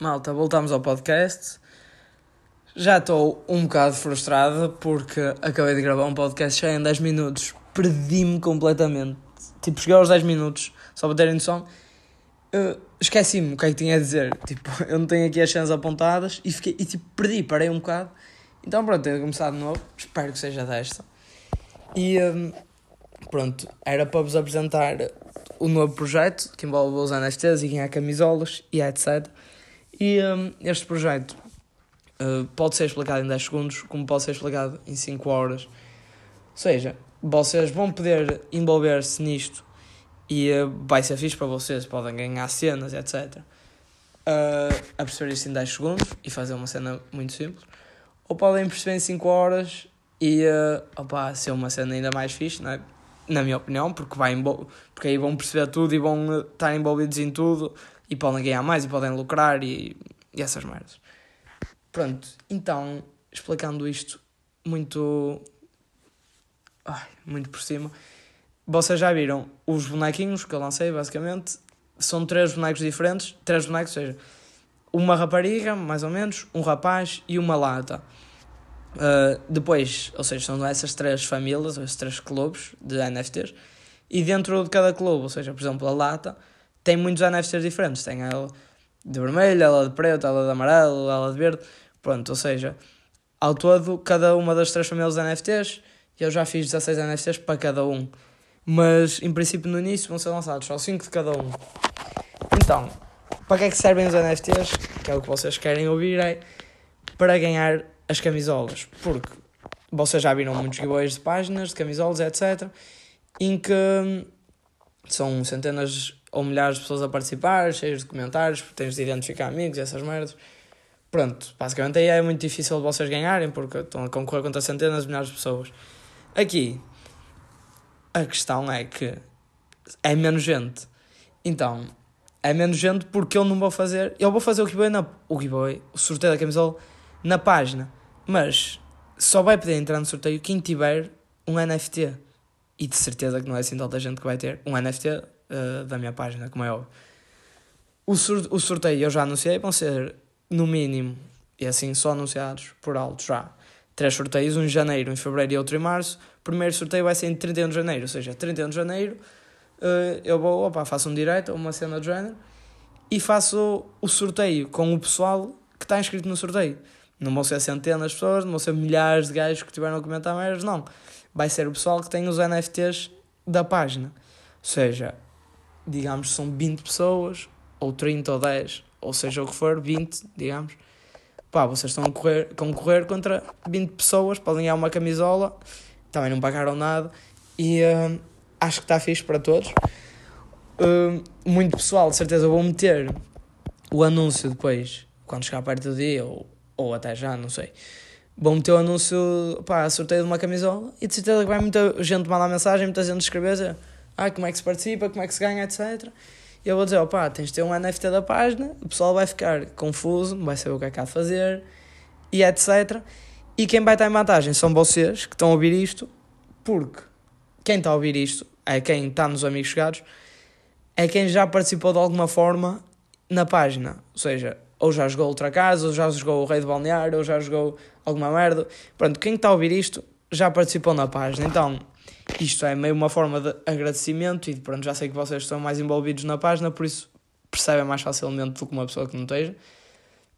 Malta, voltamos ao podcast. Já estou um bocado frustrado porque acabei de gravar um podcast já em 10 minutos. Perdi-me completamente. Tipo, cheguei aos 10 minutos, só para terem. Uh, Esqueci-me o que é que tinha a dizer. Tipo, eu não tenho aqui as cenas apontadas e, fiquei, e tipo, perdi, parei um bocado. Então pronto, tenho de começar de novo. Espero que seja desta. E um, pronto, era para vos apresentar o novo projeto que envolve os NFTs e ganhar camisolas e etc. E um, este projeto uh, pode ser explicado em 10 segundos, como pode ser explicado em 5 horas. Ou seja, vocês vão poder envolver-se nisto e uh, vai ser fixe para vocês, podem ganhar cenas, etc. Uh, a perceber isso em 10 segundos e fazer uma cena muito simples. Ou podem perceber em 5 horas e uh, opa, ser uma cena ainda mais fixe, não é? na minha opinião, porque, vai porque aí vão perceber tudo e vão estar envolvidos em tudo e podem ganhar mais e podem lucrar e, e essas merdas. Pronto, então, explicando isto muito. Ai, muito por cima. Vocês já viram os bonequinhos que eu lancei, basicamente. São três bonecos diferentes. Três bonecos, ou seja, uma rapariga, mais ou menos, um rapaz e uma lata. Uh, depois, ou seja, são essas três famílias, esses três clubes de NFTs, e dentro de cada clube, ou seja, por exemplo, a Lata tem muitos NFTs diferentes. Tem ela de vermelho, ela de preto, ela de amarelo, ela de verde. Pronto, ou seja, ao todo, cada uma das três famílias de NFTs, eu já fiz 16 NFTs para cada um. Mas, em princípio, no início vão ser lançados só 5 de cada um. Então, para que é que servem os NFTs? Que é o que vocês querem ouvir, é para ganhar as camisolas, porque vocês já viram muitos giveaways de páginas, de camisolas, etc., em que são centenas ou milhares de pessoas a participar, cheios de comentários, tens de identificar amigos essas merdas. Pronto, basicamente aí é muito difícil de vocês ganharem, porque estão a concorrer contra centenas de milhares de pessoas. Aqui, a questão é que é menos gente. Então, é menos gente porque eu não vou fazer. Eu vou fazer o giveaway, na, o giveaway, o sorteio da camisola na página. Mas só vai poder entrar no sorteio quem tiver um NFT. E de certeza que não é assim tanta gente que vai ter um NFT uh, eh, da minha página, como é óbvio. O, sur o sorteio eu já anunciei, vão ser no mínimo, e assim só anunciados por alto já. Três sorteios, um em janeiro, um em fevereiro e outro em março. O primeiro sorteio vai ser em 31 de janeiro, ou seja, 31 de janeiro eu vou, opa, faço um direto, uma cena do género, e faço o sorteio com o pessoal que está inscrito no sorteio. Não vão ser centenas de pessoas, não vão ser milhares de gajos que tiveram a comentar merdas, não. Vai ser o pessoal que tem os NFTs da página. Ou seja, digamos são 20 pessoas, ou 30 ou 10, ou seja o que for, 20, digamos. Pá, vocês estão a correr, concorrer contra 20 pessoas, podem ganhar uma camisola, também não pagaram nada, e uh, acho que está fixe para todos. Uh, muito pessoal, de certeza vou meter o anúncio depois, quando chegar perto do dia, ou ou até já, não sei, vão meter o anúncio, pá, sorteio de uma camisola e de certeza que vai muita gente mandar mensagem, muita gente escrever, ah, como é que se participa, como é que se ganha, etc. E eu vou dizer, opá, tens de ter um NFT da página, o pessoal vai ficar confuso, não vai saber o que é que há de fazer, e etc. E quem vai estar em vantagem são vocês que estão a ouvir isto, porque quem está a ouvir isto, é quem está nos amigos chegados, é quem já participou de alguma forma na página. Ou seja, ou já jogou Ultra Casa, ou já jogou o Rei do Balneário, ou já jogou alguma merda. Pronto, quem está a ouvir isto já participou na página. Então, isto é meio uma forma de agradecimento e pronto, já sei que vocês estão mais envolvidos na página, por isso percebem mais facilmente do que uma pessoa que não esteja.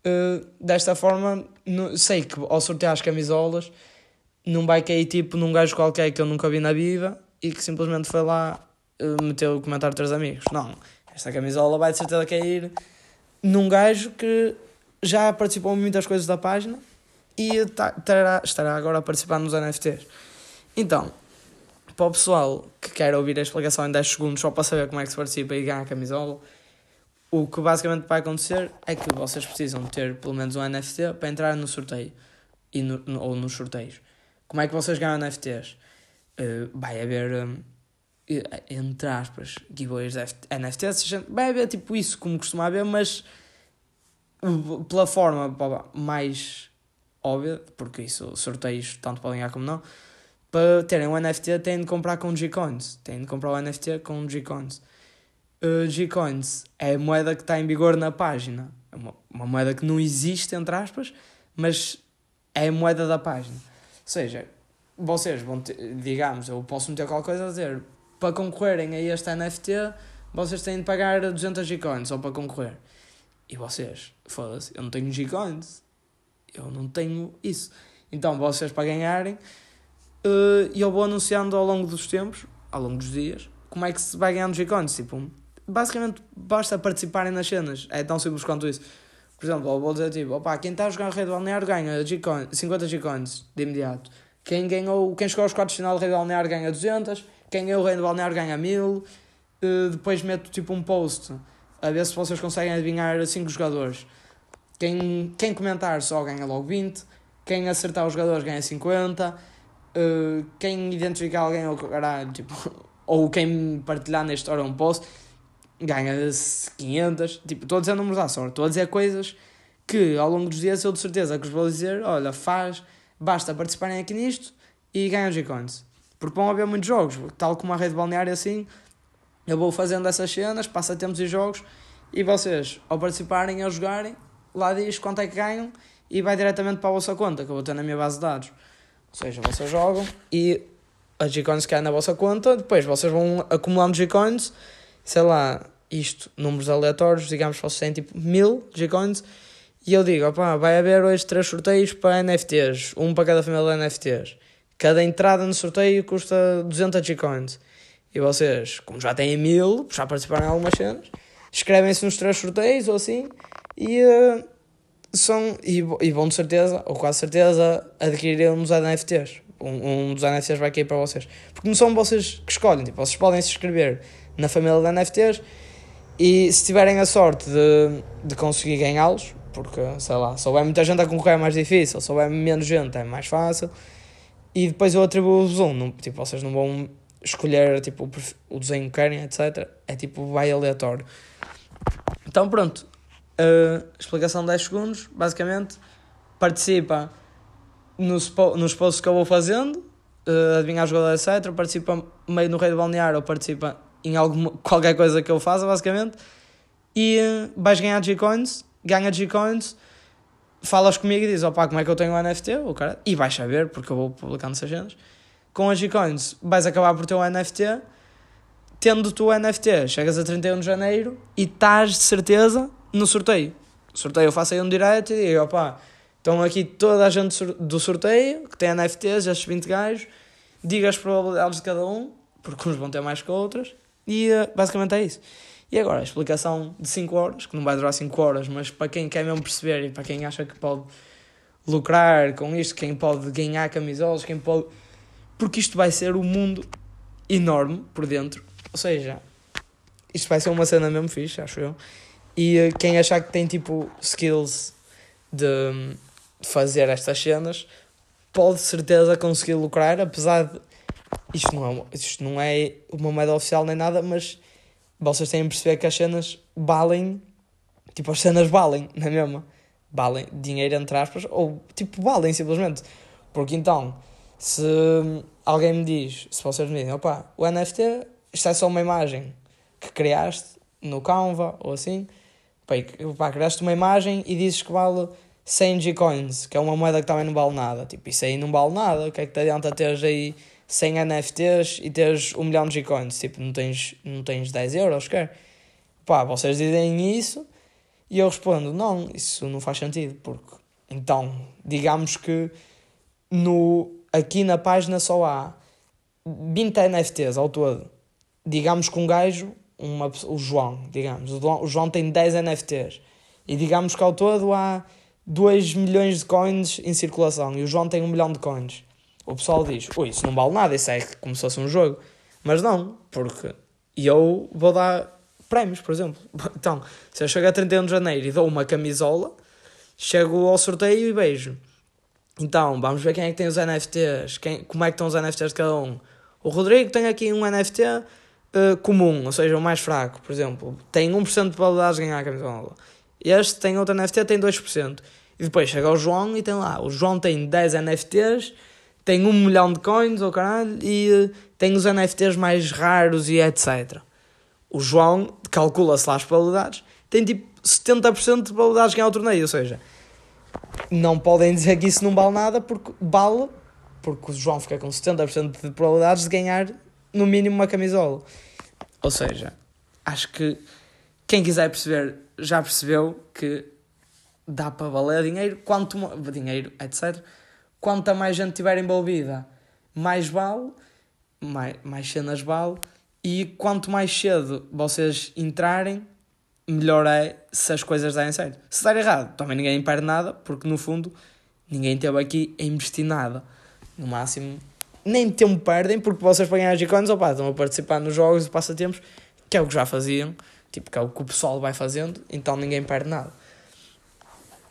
Uh, desta forma, no, sei que ao sortear as camisolas não vai cair tipo num gajo qualquer que eu nunca vi na vida e que simplesmente foi lá uh, meteu o comentário de três amigos. Não, esta camisola vai de certeza cair num gajo que já participou em muitas coisas da página e tá, terá, estará agora a participar nos NFTs. Então, para o pessoal que quer ouvir a explicação em 10 segundos só para saber como é que se participa e ganha a camisola, o que basicamente vai acontecer é que vocês precisam ter pelo menos um NFT para entrar no sorteio e no, ou nos sorteios. Como é que vocês ganham NFTs? Uh, vai haver, um, entre aspas, giveaways de NFTs. Vai haver tipo isso, como costuma haver, mas pela forma mais óbvia, porque isso, sorteios tanto podem ganhar como não, para terem um NFT têm de comprar com G-Coins. Têm de comprar o um NFT com G-Coins. Uh, G-Coins é a moeda que está em vigor na página. É uma, uma moeda que não existe, entre aspas, mas é a moeda da página. Ou seja, vocês vão ter, digamos, eu posso meter qualquer coisa a dizer, para concorrerem a este NFT, vocês têm de pagar 200 G-Coins ou para concorrer. E vocês, foda-se, eu não tenho G-Coins. Eu não tenho isso. Então, vocês para ganharem, uh, eu vou anunciando ao longo dos tempos, ao longo dos dias, como é que se vai ganhando G-Coins. Tipo, basicamente basta participarem nas cenas. É tão simples quanto isso. Por exemplo, eu vou dizer tipo, opa, quem está a jogar Rei do Balneário ganha G 50 G-Coins de imediato. Quem, ganhou, quem chegou aos quartos de final do Rei Balneário ganha 200. Quem ganhou o Rei do Balneário ganha 1000. Uh, depois meto tipo um post a ver se vocês conseguem adivinhar 5 jogadores. Quem, quem comentar só ganha logo 20. Quem acertar os jogadores ganha 50. Uh, eh, quem identificar alguém ou tipo, ou quem partilhar na história um post ganha 500. Tipo, estou a dizer números à sorte, estou a dizer coisas que ao longo dos dias eu de certeza que vos vou dizer: olha, faz, basta participarem aqui nisto e ganham G-Coins. Porque vão haver muitos jogos, tal como a rede balneária assim. Eu vou fazendo essas cenas, passatempos e jogos, e vocês, ao participarem ou jogarem, lá diz quanto é que ganham e vai diretamente para a vossa conta, que eu vou ter na minha base de dados. Ou seja, vocês jogam e as G-Coins caem na vossa conta, depois vocês vão acumulando G-Coins sei lá, isto, números aleatórios, digamos que vocês têm tipo mil G-Coins, e eu digo, opá, vai haver hoje três sorteios para NFTs, um para cada família de NFTs. Cada entrada no sorteio custa 200 G-Coins. E vocês, como já têm mil, já participaram em algumas cenas, inscrevem-se nos três sorteios ou assim, e, uh, são, e, e vão de certeza, ou quase certeza, adquirir um dos NFTs. Um, um dos NFTs vai cair para vocês. Porque não são vocês que escolhem, tipo, vocês podem se inscrever na família de NFTs e se tiverem a sorte de, de conseguir ganhá-los, porque sei lá, se houver muita gente a concorrer é mais difícil, se houver menos gente é mais fácil, e depois eu atribuo-vos um, não, tipo, vocês não vão escolher tipo, o, o desenho que querem, etc. É tipo, vai aleatório. Então pronto, uh, explicação de 10 segundos, basicamente, participa nos, nos posts que eu vou fazendo, uh, adivinhar jogador, etc. Participa meio no rei do balneário ou participa em alguma, qualquer coisa que eu faça, basicamente. E uh, vais ganhar G-Coins, ganha G-Coins, falas comigo e dizes, opá, como é que eu tenho o NFT? O cara, e vais saber, porque eu vou publicando essas cenas. Com as G-Coins vais acabar por ter o NFT, tendo tu o NFT, chegas a 31 de janeiro e estás de certeza no sorteio. Sorteio eu faço aí um direto e digo, opá, estão aqui toda a gente do sorteio, que tem NFTs, estes 20 gajos, diga as probabilidades de cada um, porque uns vão ter mais que outros, e uh, basicamente é isso. E agora, a explicação de 5 horas, que não vai durar 5 horas, mas para quem quer mesmo perceber e para quem acha que pode lucrar com isto, quem pode ganhar camisolas, quem pode. Porque isto vai ser um mundo enorme por dentro. Ou seja, isto vai ser uma cena mesmo fixe, acho eu. E uh, quem achar que tem tipo skills de fazer estas cenas, pode certeza conseguir lucrar, apesar de isto não, é, isto não é uma moeda oficial nem nada, mas vocês têm de perceber que as cenas valem, tipo, as cenas valem, não é mesmo? Valem dinheiro entre aspas, ou tipo, valem simplesmente. Porque então, Se alguém me diz, se vocês me dizem, opa, o NFT, isto é só uma imagem que criaste no Canva ou assim, pá, criaste uma imagem e dizes que vale 100 G-Coins, que é uma moeda que também não vale nada. Tipo, isso aí não vale nada. O que é que te adianta teres aí 100 NFTs e teres 1 milhão de G-Coins? Tipo, não tens, não tens 10 euros, quer? Pá, vocês dizem isso e eu respondo, não, isso não faz sentido, porque... Então, digamos que no, aqui na página só há 20 NFTs ao todo. Digamos que um gajo, uma, o João, digamos, o João tem 10 NFTs. E digamos que ao todo há 2 milhões de coins em circulação e o João tem 1 milhão de coins. O pessoal diz: Ui, isso não vale nada, isso é como se fosse um jogo. Mas não, porque eu vou dar prémios, por exemplo. Então, se eu chego a 31 de janeiro e dou uma camisola, chego ao sorteio e beijo. Então, vamos ver quem é que tem os NFTs, quem, como é que estão os NFTs de cada um. O Rodrigo tem aqui um NFT uh, eh, comum, ou seja, o mais fraco, por exemplo. Tem 1% de probabilidades de ganhar a camisola. Este tem outro NFT, tem 2%. E depois chega o João e tem lá. O João tem 10 NFTs, tem 1 milhão de coins, ou oh caralho, e tem os NFTs mais raros e etc. O João, calcula-se lá as probabilidades, tem tipo 70% de probabilidades de ganhar o torneio. Ou seja, não podem dizer que isso não vale nada porque vale, porque o João fica com 70% de probabilidades de ganhar no mínimo uma camisola. Ou seja, acho que quem quiser perceber já percebeu que dá para valer dinheiro, quanto dinheiro, etc. Quanto mais gente tiver envolvida, mais vale, mais, mais cenas vale, e quanto mais cedo vocês entrarem, melhor é se as coisas derem certo. Se der errado, também ninguém perde nada, porque no fundo ninguém teve aqui a investir nada. No máximo, nem tempo perdem, porque vocês para ganhar as icons, opa, estão a participar nos jogos e passatempos, que é o que já faziam Tipo, que é o que o pessoal vai fazendo, então ninguém perde nada.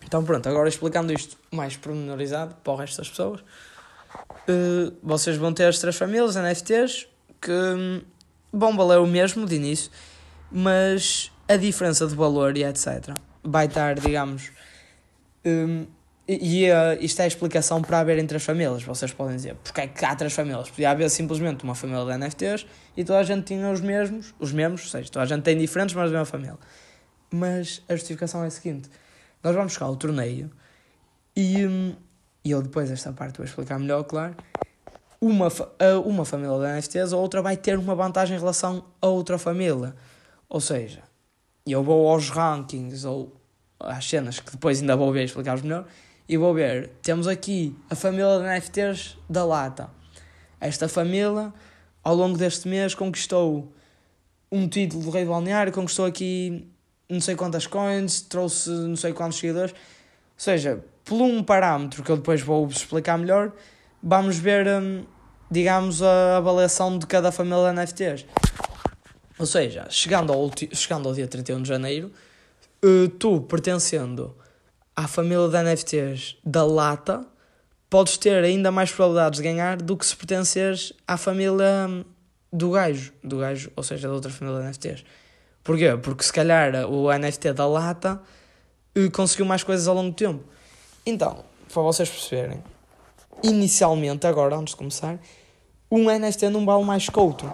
Então pronto, agora explicando isto mais pormenorizado para o resto das pessoas, uh, vocês vão ter as três famílias NFTs que vão valer o mesmo de início, mas a diferença de valor e etc. vai estar, digamos, um, e uh, isto é a explicação para haver entre as famílias. Vocês podem dizer, porque é que há três famílias? Podia haver simplesmente uma família de NFTs e toda a gente tinha os mesmos, os mesmos, ou seja, toda a gente tem diferentes, mas da mesma família. Mas a justificação é a seguinte: nós vamos buscar o torneio e, um, e eu depois esta parte vou explicar melhor, claro. Uma, uma família de NFTs, a outra vai ter uma vantagem em relação a outra família. Ou seja, eu vou aos rankings ou às cenas que depois ainda vou ver explicar melhor e vou ver, temos aqui a família de NFTs da Lata. Esta família, ao longo deste mês, conquistou um título do Rei Balneário, conquistou aqui não sei quantas coins, trouxe não sei quantos seguidores. Ou seja, por um parâmetro que eu depois vou explicar melhor, vamos ver, hum, digamos, a avaliação de cada família de NFTs. Ou seja, chegando ao, chegando ao dia 31 de janeiro, uh, tu pertencendo à família de NFTs da lata, podes ter ainda mais probabilidades de ganhar do que se pertenceres à família hum, do gajo, do gajo, ou seja, da outra família de NFTs. Porquê? Porque se calhar o NFT da lata eh, conseguiu mais coisas ao longo do tempo. Então, para vocês perceberem, inicialmente, agora, antes de começar, um NFT não vale mais que outro.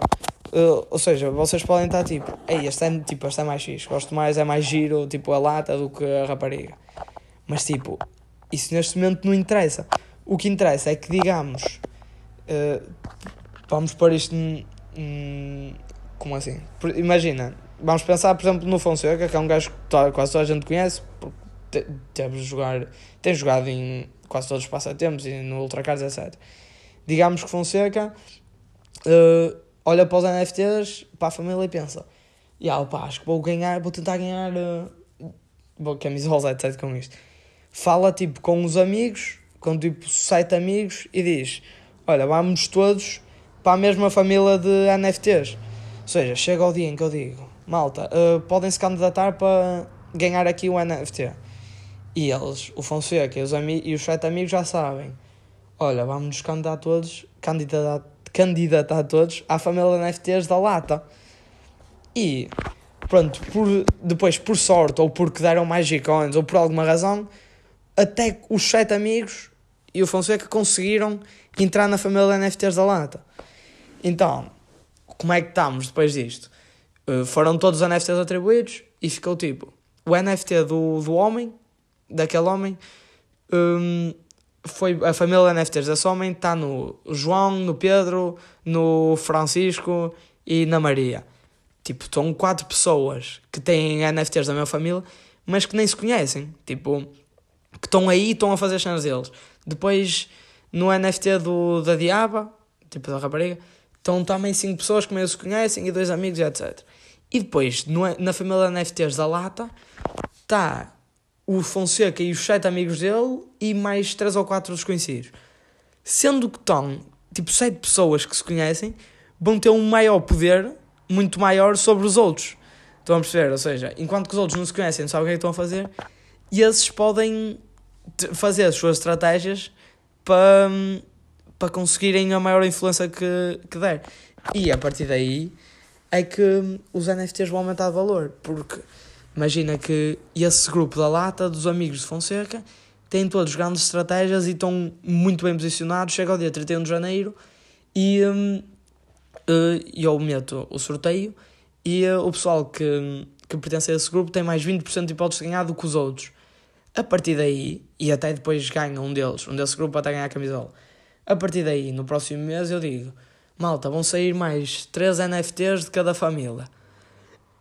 Uh, ou seja, vocês podem estar tipo, ei, este é, tipo, este é mais X, gosto mais, é mais giro, tipo a lata do que a rapariga. Mas tipo, isso neste momento não interessa. O que interessa é que digamos, uh, vamos pôr isto num, como assim? Imagina, vamos pensar por exemplo no Fonseca, que é um gajo que quase toda a gente conhece, porque de jogar, tem jogado em quase todos os passatempos e no Ultracars, etc. Digamos que Fonseca uh, olha para os NFTs, para a família e pensa: yeah, opa, acho que vou ganhar, vou tentar ganhar uh, vou camisolas, etc. com isto fala tipo com os amigos, com tipo sete amigos e diz: Olha, vamos todos para a mesma família de NFTs. Ou seja, chega o dia em que eu digo: Malta, uh, podem se candidatar para ganhar aqui o NFT. E eles, o Fonseca e os, e os sete amigos já sabem: Olha, vamos nos candidatar todos, candidatar, candidatar todos à família NFTs da Lata. E pronto, por, depois por sorte ou porque deram mais icons ou por alguma razão até os sete amigos e o Fonseca conseguiram entrar na família NFTs da Lata. Então, como é que estamos depois disto? Uh, foram todos os NFTs atribuídos e ficou tipo: o NFT do, do homem, daquele homem, um, foi a família de NFTs desse homem está no João, no Pedro, no Francisco e na Maria. Tipo, estão quatro pessoas que têm NFTs da minha família, mas que nem se conhecem. Tipo, que estão aí e estão a fazer as deles. Depois, no NFT do, da Diaba, tipo da rapariga, estão também cinco pessoas que meio se conhecem e dois amigos etc. E depois, no, na família NFTs da Lata, está o Fonseca e os sete amigos dele e mais três ou quatro desconhecidos. Sendo que estão, tipo, sete pessoas que se conhecem, vão ter um maior poder, muito maior, sobre os outros. Estão a perceber? Ou seja, enquanto que os outros não se conhecem, não sabem o que é que estão a fazer, e esses podem fazer as suas estratégias para, para conseguirem a maior influência que, que der. E a partir daí é que os NFTs vão aumentar de valor, porque Imagina que esse grupo da lata, dos amigos de Fonseca, têm todos grandes estratégias e estão muito bem posicionados. Chega ao dia 31 de janeiro e um, uh, eu meto o sorteio e uh, o pessoal que, que pertence a esse grupo tem mais 20% de hipóteses de ganhar do que os outros. A partir daí, e até depois ganha um deles, um desse grupo até ganhar a camisola. A partir daí, no próximo mês, eu digo: malta, vão sair mais 3 NFTs de cada família.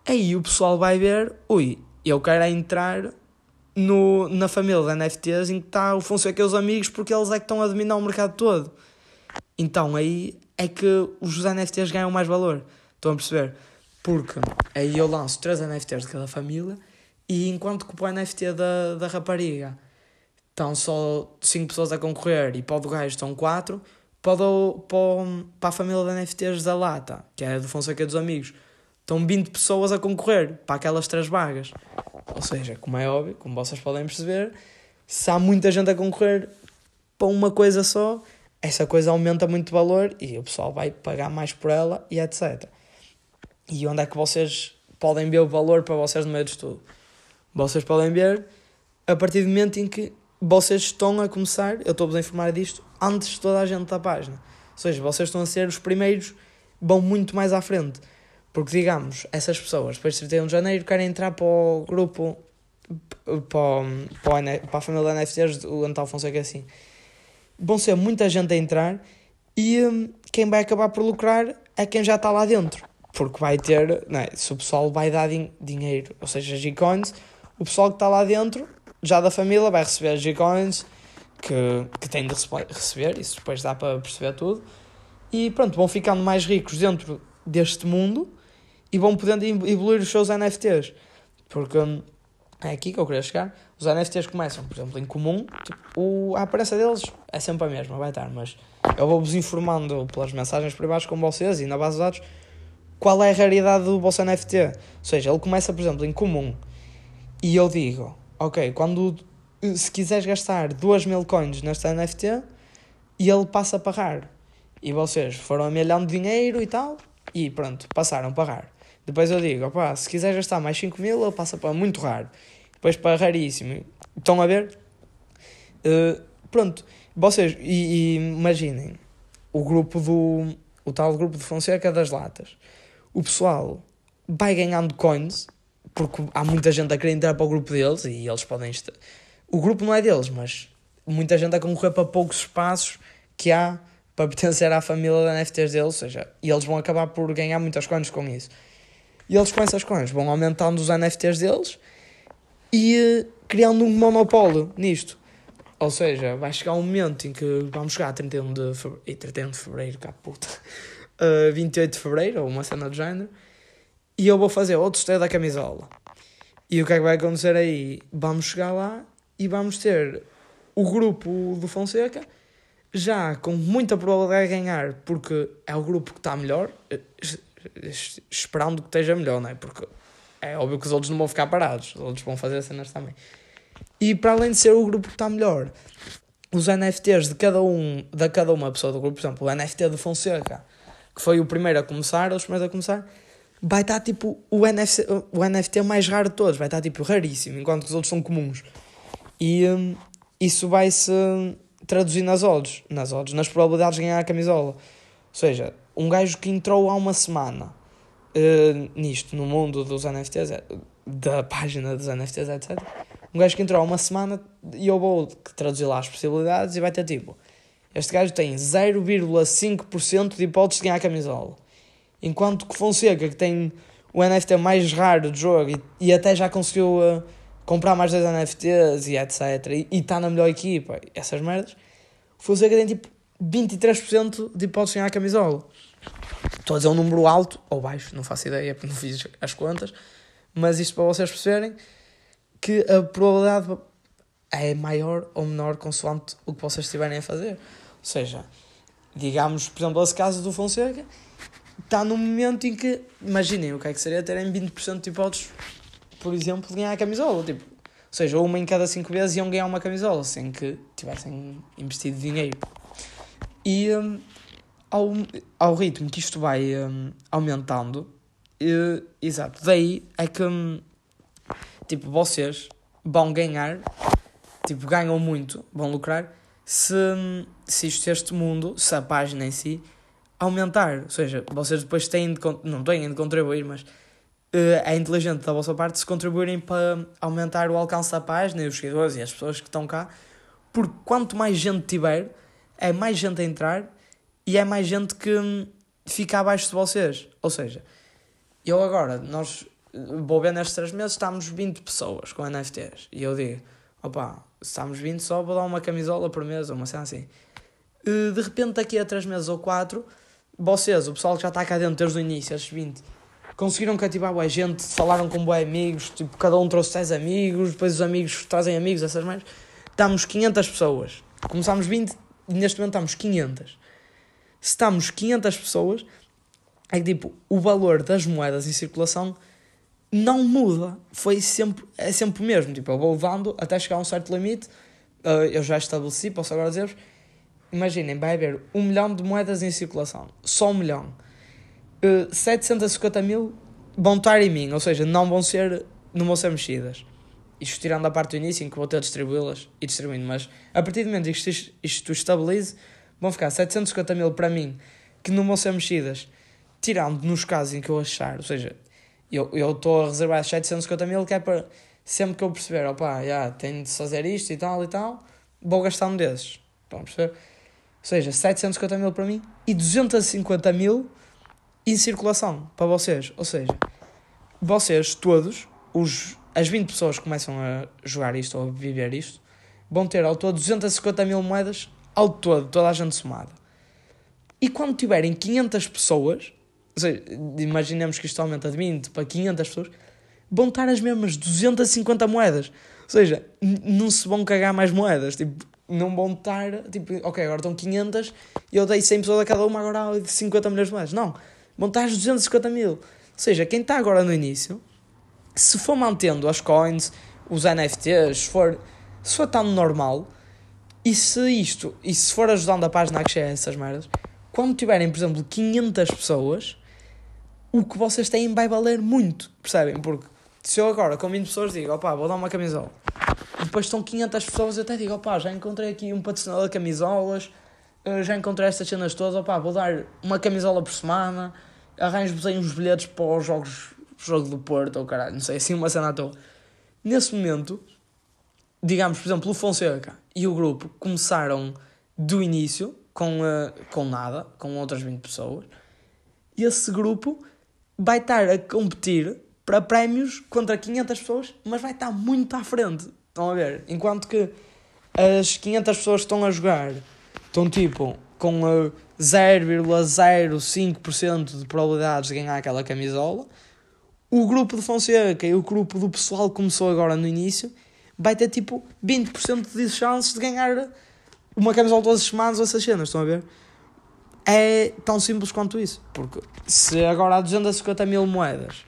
Aí o pessoal vai ver, ui, eu quero entrar no, na família de NFTs em que está o Fonseca e os amigos porque eles é que estão a dominar o mercado todo. Então aí é que os NFTs ganham mais valor. Estão a perceber? Porque aí eu lanço 3 NFTs de cada família e enquanto que o NFT da, da rapariga estão só 5 pessoas a concorrer e para o do gajo estão 4, para, para, para a família de NFTs da Lata, que é do Fonseca dos amigos, estão 20 pessoas a concorrer para aquelas três vagas. Ou seja, como é óbvio, como vocês podem perceber, se há muita gente a concorrer para uma coisa só, essa coisa aumenta muito de valor e o pessoal vai pagar mais por ela e etc. E onde é que vocês podem ver o valor para vocês no meio de tudo? Vocês podem ver a partir do momento em que vocês estão a começar, eu estou-vos a informar disto, antes de toda a gente da página. Ou seja, vocês estão a ser os primeiros, vão muito mais à frente. Porque, digamos, essas pessoas, depois de 31 de janeiro, querem entrar para o grupo, para, para, para a família da NFTs do Antal Fonseca assim. Vão ser muita gente a entrar e hum, quem vai acabar por lucrar é quem já está lá dentro. Porque vai ter, não é, se o pessoal vai dar din dinheiro, ou seja, G-Coins, o pessoal que está lá dentro, já da família, vai receber G-Coins que, que tem de receber, isso depois dá para perceber tudo. E pronto, vão ficando mais ricos dentro deste mundo e vão podendo evoluir os seus NFTs. Porque é aqui que eu queria chegar. Os NFTs começam, por exemplo, em comum, tipo, a aparência deles é sempre a mesma, vai estar, mas eu vou-vos informando pelas mensagens privadas com vocês e na base de dados qual é a raridade do vosso NFT. Ou seja, ele começa, por exemplo, em comum e eu digo, ok, quando se quiseres gastar 2 mil coins neste NFT e ele passa a pagar e vocês foram amelhando dinheiro e tal e pronto, passaram a pagar. Depois eu digo, opá, se quiser gastar mais 5 mil, ele passa para muito raro. Depois para raríssimo. Estão a ver? Uh, pronto, vocês, e, e, imaginem, o grupo do, o tal grupo de Fonseca das latas. O pessoal vai ganhando coins, porque há muita gente a querer entrar para o grupo deles e eles podem... Estar... O grupo não é deles, mas muita gente a concorrer para poucos espaços que há para pertencer à família da NFTs deles, ou seja, e eles vão acabar por ganhar muitas coins com isso. E eles com essas coins vão aumentando os NFTs deles e uh, criando um monopólio nisto. Ou seja, vai chegar um momento em que vamos chegar a 31 de fevereiro, e 31 de fevereiro, cá puta, uh, eh, 28 de fevereiro, ou uma cena do género, e eu vou fazer outro sorteio da camisola. E o que é que vai acontecer aí? Vamos chegar lá e vamos ter o grupo do Fonseca já com muita probabilidade de ganhar, porque é o grupo que está melhor. Eh, esperando que esteja melhor, não é? Porque é óbvio que os outros não vão ficar parados, os outros vão fazer cenas também. E para além de ser o grupo que está melhor, os NFTs de cada um, de cada uma pessoa do grupo, por exemplo, o NFT do Fonseca, que foi o primeiro a começar, os primeiros a começar, vai estar tipo o NFT, o NFT mais raro de todos, vai estar tipo raríssimo, enquanto que os outros são comuns. E hum, isso vai se traduzir nas odds, nas odds, nas probabilidades de ganhar a camisola. Ou seja, um gajo que entrou há uma semana uh, nisto, no mundo dos NFTs, é, da página dos NFTs, etc. Um gajo que entrou há uma semana e eu vou traduzir lá as possibilidades e vai ter tipo: este gajo tem 0,5% de hipóteses de ganhar a camisola. Enquanto que Fonseca, que tem o NFT mais raro do jogo e, e até já conseguiu uh, comprar mais dois NFTs e etc. E está na melhor equipa, essas merdas. O Fonseca tem tipo 23% de hipóteses de ganhar a camisola. Estou a dizer um número alto ou baixo, não faço ideia porque não fiz as contas, mas isto para vocês perceberem que a probabilidade é maior ou menor consoante o que vocês estiverem a fazer. Ou seja, digamos, por exemplo, esse caso do Fonseca, está num momento em que, imaginem o que é que seria terem 20% de hipóteses, por exemplo, de ganhar a camisola. Tipo, ou seja, uma em cada 5 vezes iam ganhar uma camisola sem que tivessem investido dinheiro. E um, ao, ao ritmo que isto vai um, aumentando, uh, exato, daí é que um, tipo, vocês vão ganhar, tipo, ganham muito, vão lucrar, se, hum, se isto, este mundo, se a página em si aumentar. Ou seja, vocês depois têm de, não têm de contribuir, mas uh, é inteligente da vossa parte se contribuírem para aumentar o alcance da página e os seguidores e as pessoas que estão cá, porque quanto mais gente tiver, é mais gente a entrar e é mais gente que hum, fica abaixo de vocês. Ou seja, eu agora, nós, vou ver nestes 3 meses, estamos 20 pessoas com NFTs. E eu digo, opa, estamos 20 só, vou dar uma camisola por mês ou uma cena assim. Eh, de repente, daqui a 3 meses ou 4, vocês, o pessoal que já está cá dentro desde o início, estes 20, conseguiram cativar boa gente, falaram com boa amigos, tipo, cada um trouxe 10 amigos, depois os amigos trazem amigos, essas mais. Estamos 500 pessoas. Começámos 20 e neste momento estamos 500. Se estamos 500 pessoas, é que tipo, o valor das moedas em circulação não muda. Foi sempre, é sempre o mesmo. Tipo, eu vou levando até chegar a um certo limite. Uh, eu já estabeleci, posso agora dizer-vos imaginem, vai haver um milhão de moedas em circulação, só um milhão. Uh, eh, 750 mil vão estar em mim, ou seja, não vão ser, não vão ser mexidas. Isto tirando a parte do início em que vou ter distribuí-las e distribuindo, mas a partir do momento em que isto, isto estabilize, vão ficar 750 mil para mim que não vão ser mexidas, tirando nos casos em que eu achar, ou seja, eu estou a reservar 750 mil que é para sempre que eu perceber, opá, já tenho de fazer isto e tal e tal, vou gastar um desses. Estão a perceber? Ou seja, 750 mil para mim e 250 mil em circulação para vocês. Ou seja, vocês todos, os, as 20 pessoas que começam a jogar isto ou a viver isto, vão ter ao todo 250 mil moedas ao todo, toda a gente somada. E quando tiverem 500 pessoas, ou seja, imaginemos que isto aumenta de 20 para 500 pessoas, vão estar as mesmas 250 moedas. Ou seja, não se vão cagar mais moedas. Tipo, não vão estar, tipo, ok, agora estão 500 e eu dei 100 pessoas a cada uma, agora há 50 milhões de moedas. Não, vão estar 250 mil. Ou seja, quem está agora no início, se for mantendo as coins, os NFTs, se for, se for tão normal, e se isto, e se for ajudando a página a crescer essas merdas, quando tiverem, por exemplo, 500 pessoas, o que vocês têm vai valer muito, percebem? Porque se eu agora com 20 pessoas digo, opá, vou dar uma camisola, depois estão 500 pessoas, eu até digo, opá, já encontrei aqui um patrocinador de camisolas, já encontrei estas cenas todas, opá, vou dar uma camisola por semana, arranjo-vos aí uns bilhetes para os jogos, jogo do Porto, ou caralho, não sei, assim uma cena à toa. Nesse momento, digamos, por exemplo, o Fonseca e o grupo começaram do início, com, uh, com nada, com outras 20 pessoas, e esse grupo vai estar a competir para prémios contra 500 pessoas, mas vai estar muito à frente. Estão a ver? Enquanto que as 500 pessoas que estão a jogar estão tipo com 0,05% de probabilidades de ganhar aquela camisola. O grupo de Fonseca e o grupo do pessoal que começou agora no início vai ter tipo 20% de chances de ganhar uma camisola todas as semanas ou essas cenas, estão a ver? É tão simples quanto isso. Porque se agora há 250 mil moedas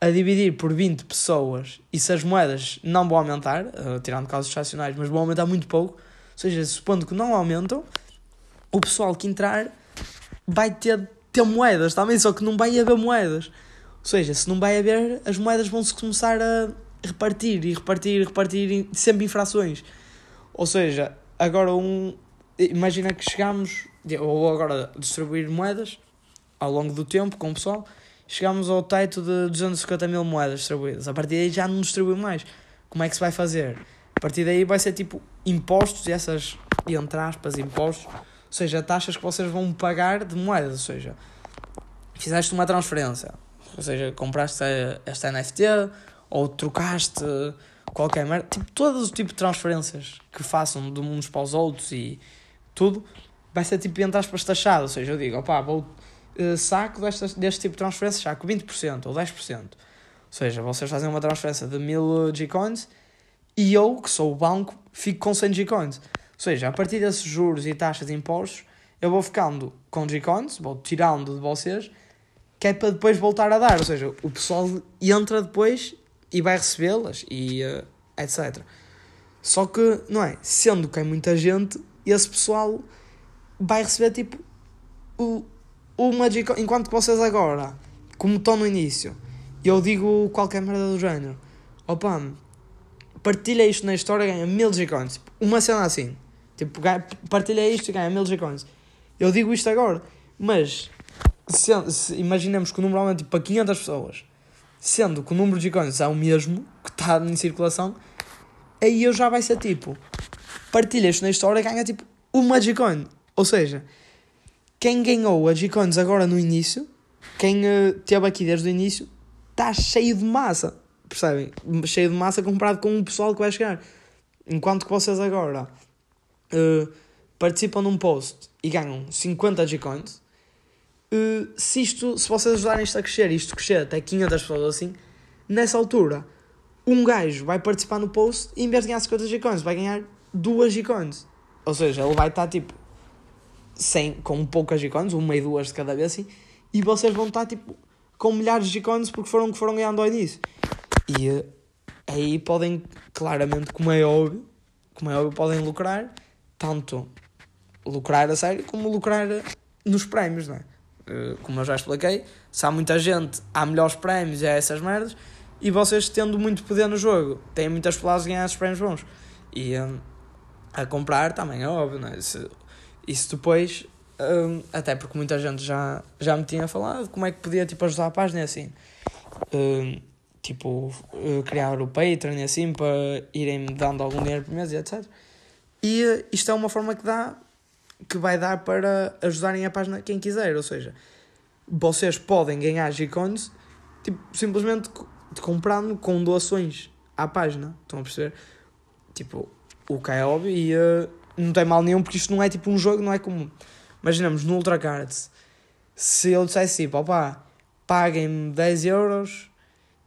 a dividir por 20 pessoas e se as moedas não vão aumentar, uh, tirando casos excepcionais, mas vão aumentar muito pouco, ou seja, supondo que não aumentam, o pessoal que entrar vai ter, ter moedas também, só que não vai haver moedas. Ou seja, se não vai haver, as moedas vão-se começar a repartir e repartir e repartir sempre em frações. Ou seja, agora um. Imagina que chegamos, ou agora distribuir moedas ao longo do tempo com o pessoal, chegamos ao teto de 250 mil moedas distribuídas. A partir daí já não distribui mais. Como é que se vai fazer? A partir daí vai ser tipo impostos e essas, entre aspas, impostos, ou seja, taxas que vocês vão pagar de moedas, ou seja, fizeste uma transferência, ou seja, compraste esta NFT ou trocaste qualquer merda, tipo, todo o tipo de transferências que façam de uns para os outros e tudo, vai ser tipo, entre aspas, taxado, ou seja, eu digo, opá, vou, saco deste, deste tipo de transferência, saco 20% ou 10%, ou seja, vocês fazem uma transferência de 1000 G-Coins e eu, que sou o banco, fico com 100 G-Coins, ou seja, a partir desses juros e taxas de impostos, eu vou ficando com G-Coins, vou tirando de vocês, que é para depois voltar a dar, ou seja, o pessoal entra depois e vai recebê-las e uh, etc. Só que, não é? Sendo que é muita gente, esse pessoal vai receber tipo Magic. Enquanto vocês agora, como estão no início, eu digo qualquer merda do género, opa, partilha isto na história ganha mil G-Coins. Uma cena assim. Tipo, partilha isto e ganha mil G-Coins. Eu digo isto agora, mas se, se, imaginemos que o número aumenta tipo, para 500 pessoas sendo que o número de icons é o mesmo que está em circulação, aí eu já vai ser tipo, partilhas na história ganha tipo uma G-Coin. Ou seja, quem ganhou a G-Coins agora no início, quem uh, teve aqui desde o início, está cheio de massa. Percebem? Cheio de massa comparado com o pessoal que vai chegar. Enquanto que vocês agora uh, participam num post e ganham 50 G-Coins, uh, se isto, se vocês ajudarem isto a crescer, isto crescer até 500 pessoas assim, nessa altura, um gajo vai participar no post e em vez de ganhar 50 G-Coins, vai ganhar 2 G-Coins. Ou seja, ele vai estar tipo sem, com poucas G-Coins, uma e duas de cada vez assim, e vocês vão estar tipo com milhares de G-Coins porque foram que foram ganhando ao início. E uh, aí podem, claramente, como é óbvio, como é óbvio, podem lucrar, tanto lucrar a sério como lucrar nos prémios, não é? Eh, como eu já expliquei, se há muita gente, há melhores prémios e há essas merdas, e vocês tendo muito poder no jogo, têm muitas plazas de ganhar esses prémios bons. E um, a comprar também é óbvio, não é? Isso, isso depois, um, até porque muita gente já, já me tinha falado como é que podia tipo, ajudar a página assim. Um, tipo, uh, criar o Patreon e assim para irem me dando algum dinheiro por mês e etc. E uh, isto é uma forma que dá que vai dar para ajudarem a página quem quiser. Ou seja, vocês podem ganhar G-Coins tipo, simplesmente comprando com doações à página. Estão a perceber? Tipo, o que é óbvio e uh, não tem mal nenhum porque isto não é tipo um jogo, não é comum. Imaginamos no Ultra Cards, se eu dissesse tipo, opá, paguem-me 10 euros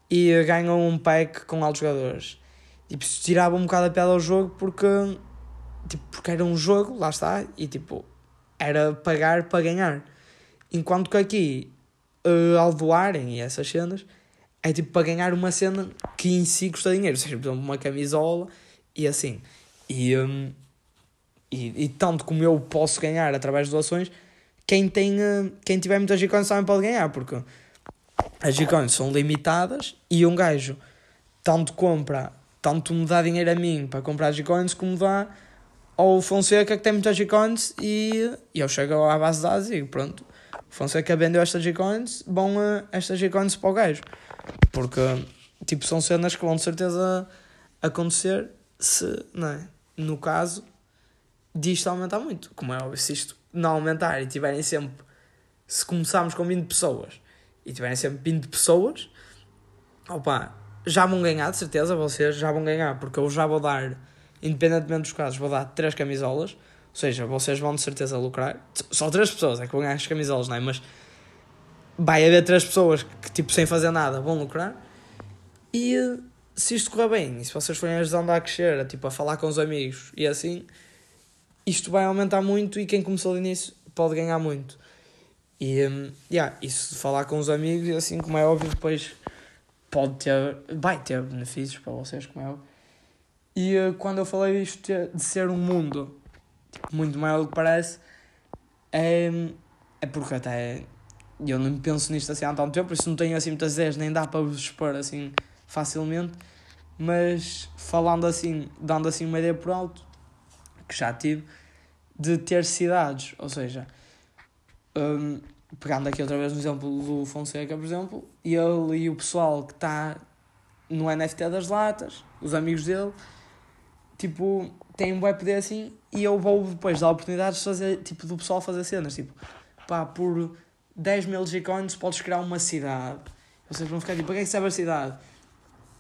e ganham um pack com altos jogadores. Tipo, se tirava um bocado a piada ao jogo porque tipo, porque era um jogo, lá está, e tipo, era pagar para ganhar. Enquanto que aqui, uh, ao doarem e essas cenas, é tipo para ganhar uma cena que em si custa dinheiro, ou seja, por exemplo, uma camisola e assim. E, um, e, e, tanto como eu posso ganhar através de doações, quem, tem, uh, quem tiver muitas G-Coins também pode ganhar, porque as G-Coins são limitadas e um gajo tanto compra, tanto me dá dinheiro a mim para comprar G-Coins, como dá ao Fonseca que tem muitas G-Coins e, e eu chego à base de dados e pronto, Fonseca vendeu estas G-Coins, vão uh, estas G-Coins para o gajo. Porque, tipo, são cenas que vão de certeza acontecer se, não é? No caso disto aumentar muito. Como é óbvio, se isto não aumentar e tiverem sempre, se começarmos com 20 pessoas e tiverem sempre 20 pessoas, opa, já vão ganhar, de certeza, vocês já vão ganhar, porque eu já vou dar independentemente dos casos, vou dar três camisolas. Ou seja, vocês vão de certeza lucrar. Só três pessoas é que vão ganhar as camisolas, não é? Mas vai haver três pessoas que, tipo, sem fazer nada, vão lucrar. E se isto correr bem, e se vocês forem ajudando a crescer, a, tipo, a falar com os amigos e assim, isto vai aumentar muito e quem começou de início pode ganhar muito. E, um, yeah, isso de falar com os amigos, assim, como é óbvio, depois pode ter, vai ter benefícios para vocês, como é óbvio. E uh, quando eu falei isto de ser um mundo tipo, muito maior do que parece, é, é porque até eu não penso nisto assim há tanto tempo, por isso não tenho assim muitas ideias, nem dá para vos expor assim facilmente, mas falando assim, dando assim uma ideia por alto, que já tive, de ter cidades. Ou seja, um, pegando aqui outra vez no exemplo do Fonseca, por exemplo, ele e o pessoal que está no NFT das latas, os amigos dele, tipo, têm um web poder assim e eu vou depois dar oportunidades de fazer, tipo, do pessoal fazer cenas, tipo, pá, por 10 mil G-Coins podes criar uma cidade. Vocês vão ficar tipo, para que é que serve a cidade?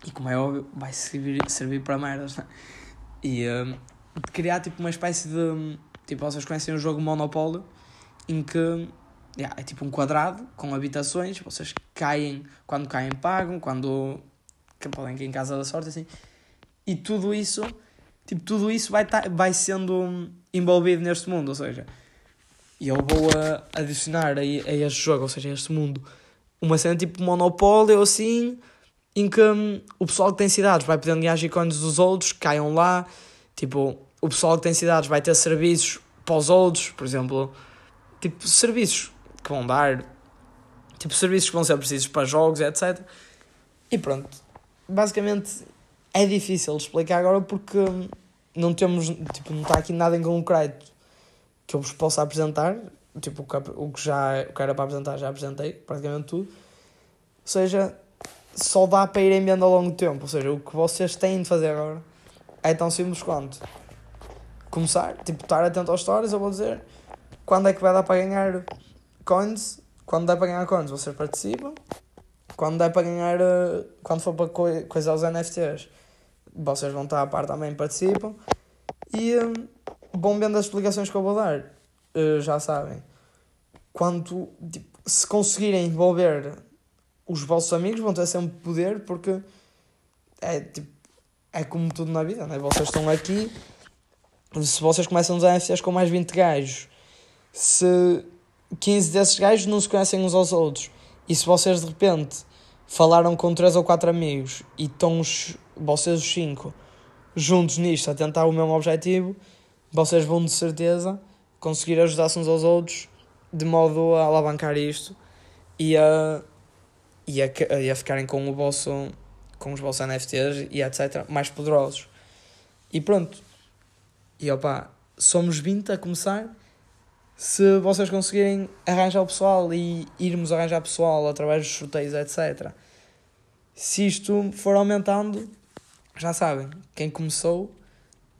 E como é óbvio, vai servir, servir para merdas, né? E um, criar tipo uma espécie de. Tipo, vocês conhecem o jogo Monopólio, em que yeah, é tipo um quadrado com habitações, vocês caem, quando caem pagam, quando podem cair em casa da sorte, assim. E tudo isso, tipo, tudo isso vai, tá, vai sendo envolvido neste mundo, ou seja, eu vou a, adicionar a, a este jogo, ou seja, a este mundo, uma cena tipo Monopólio, assim, em que hum, o pessoal que tem cidades vai podendo ganhar icônicos dos outros, caiam lá, tipo, o pessoal que tem cidades vai ter serviços para os outros, por exemplo, tipo, serviços que vão dar, tipo, serviços que vão ser precisos para jogos, etc. E pronto, basicamente é difícil explicar agora porque não temos, tipo, não está aqui nada em concreto que eu vos possa apresentar, tipo, o que, já, o que era para apresentar já apresentei, praticamente tudo. Ou seja, só dá para irem vendo ao longo do tempo. Ou seja, o que vocês têm de fazer agora é tão simples quanto começar, tipo, estar atento aos stories, eu vou dizer quando é que vai dar para ganhar coins, quando dá para ganhar coins, vocês participam. Quando dá para ganhar, eh, quando for para co coisar os NFTs, vocês vão estar a par também, participam. E bom hum, vendo as explicações que eu vou dar, eh, já sabem. Quanto, tipo, se conseguirem envolver os vossos amigos vão ter sempre poder porque é tipo é como tudo na vida, né? Vocês estão aqui, se vocês começam os NFTs com mais 20 gajos, se 15 desses gajos não se conhecem uns aos outros, e se vocês de repente falaram com 3 ou 4 amigos e estão os, vocês os 5 juntos nisto a tentar o mesmo objetivo, vocês vão de certeza conseguir ajudar-se uns aos outros de modo a alavancar isto e a e a, e a ficarem com o vosso com os vossos NFTs e etc mais poderosos. E pronto. E opa somos 20 a começar. Se vocês conseguirem arranjar o pessoal e irmos arranjar pessoal através dos sorteios etc se isto for aumentando já sabem quem começou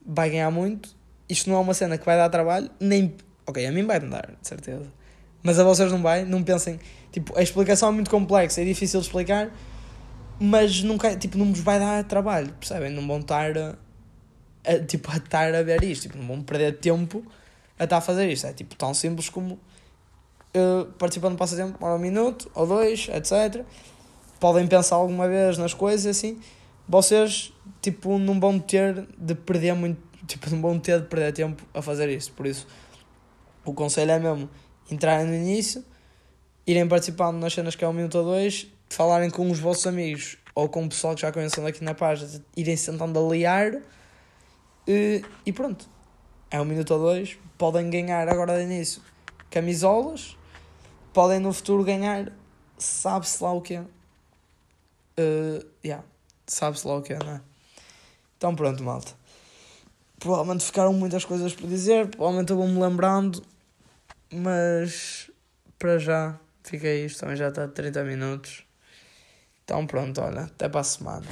vai ganhar muito. Isto não é uma cena que vai dar trabalho nem ok a mim vai me dar de certeza. Mas a vocês não vai não pensem Tipo, a explicação é muito complexa, é difícil de explicar, mas nunca, tipo, não vos vai dar trabalho, percebem? Não vão estar a, a, tipo, a estar a ver isto, tipo, não vão perder tempo a estar a fazer isto. É tipo tão simples como uh, participando do passatempo, um minuto ou dois, etc. Podem pensar alguma vez nas coisas assim. Vocês, tipo, não vão ter de perder muito, tipo, não vão ter de perder tempo a fazer isso. Por isso, o conselho é mesmo entrarem no início irem participando nas cenas que é um minuto ou dois, falarem com os vossos amigos ou com o pessoal que já conhecem aqui na página, irem se tentando aliar e, e pronto. É um minuto ou dois, podem ganhar agora de início camisolas, podem no futuro ganhar, sabe-se lá o que é. Uh, yeah, sabe-se lá o que é, não é? Então pronto, malta. Provavelmente ficaram muitas coisas por dizer, provavelmente eu vou-me lembrando, mas para já Fica isto, também já está 30 minutos. Então pronto, olha, até para a semana.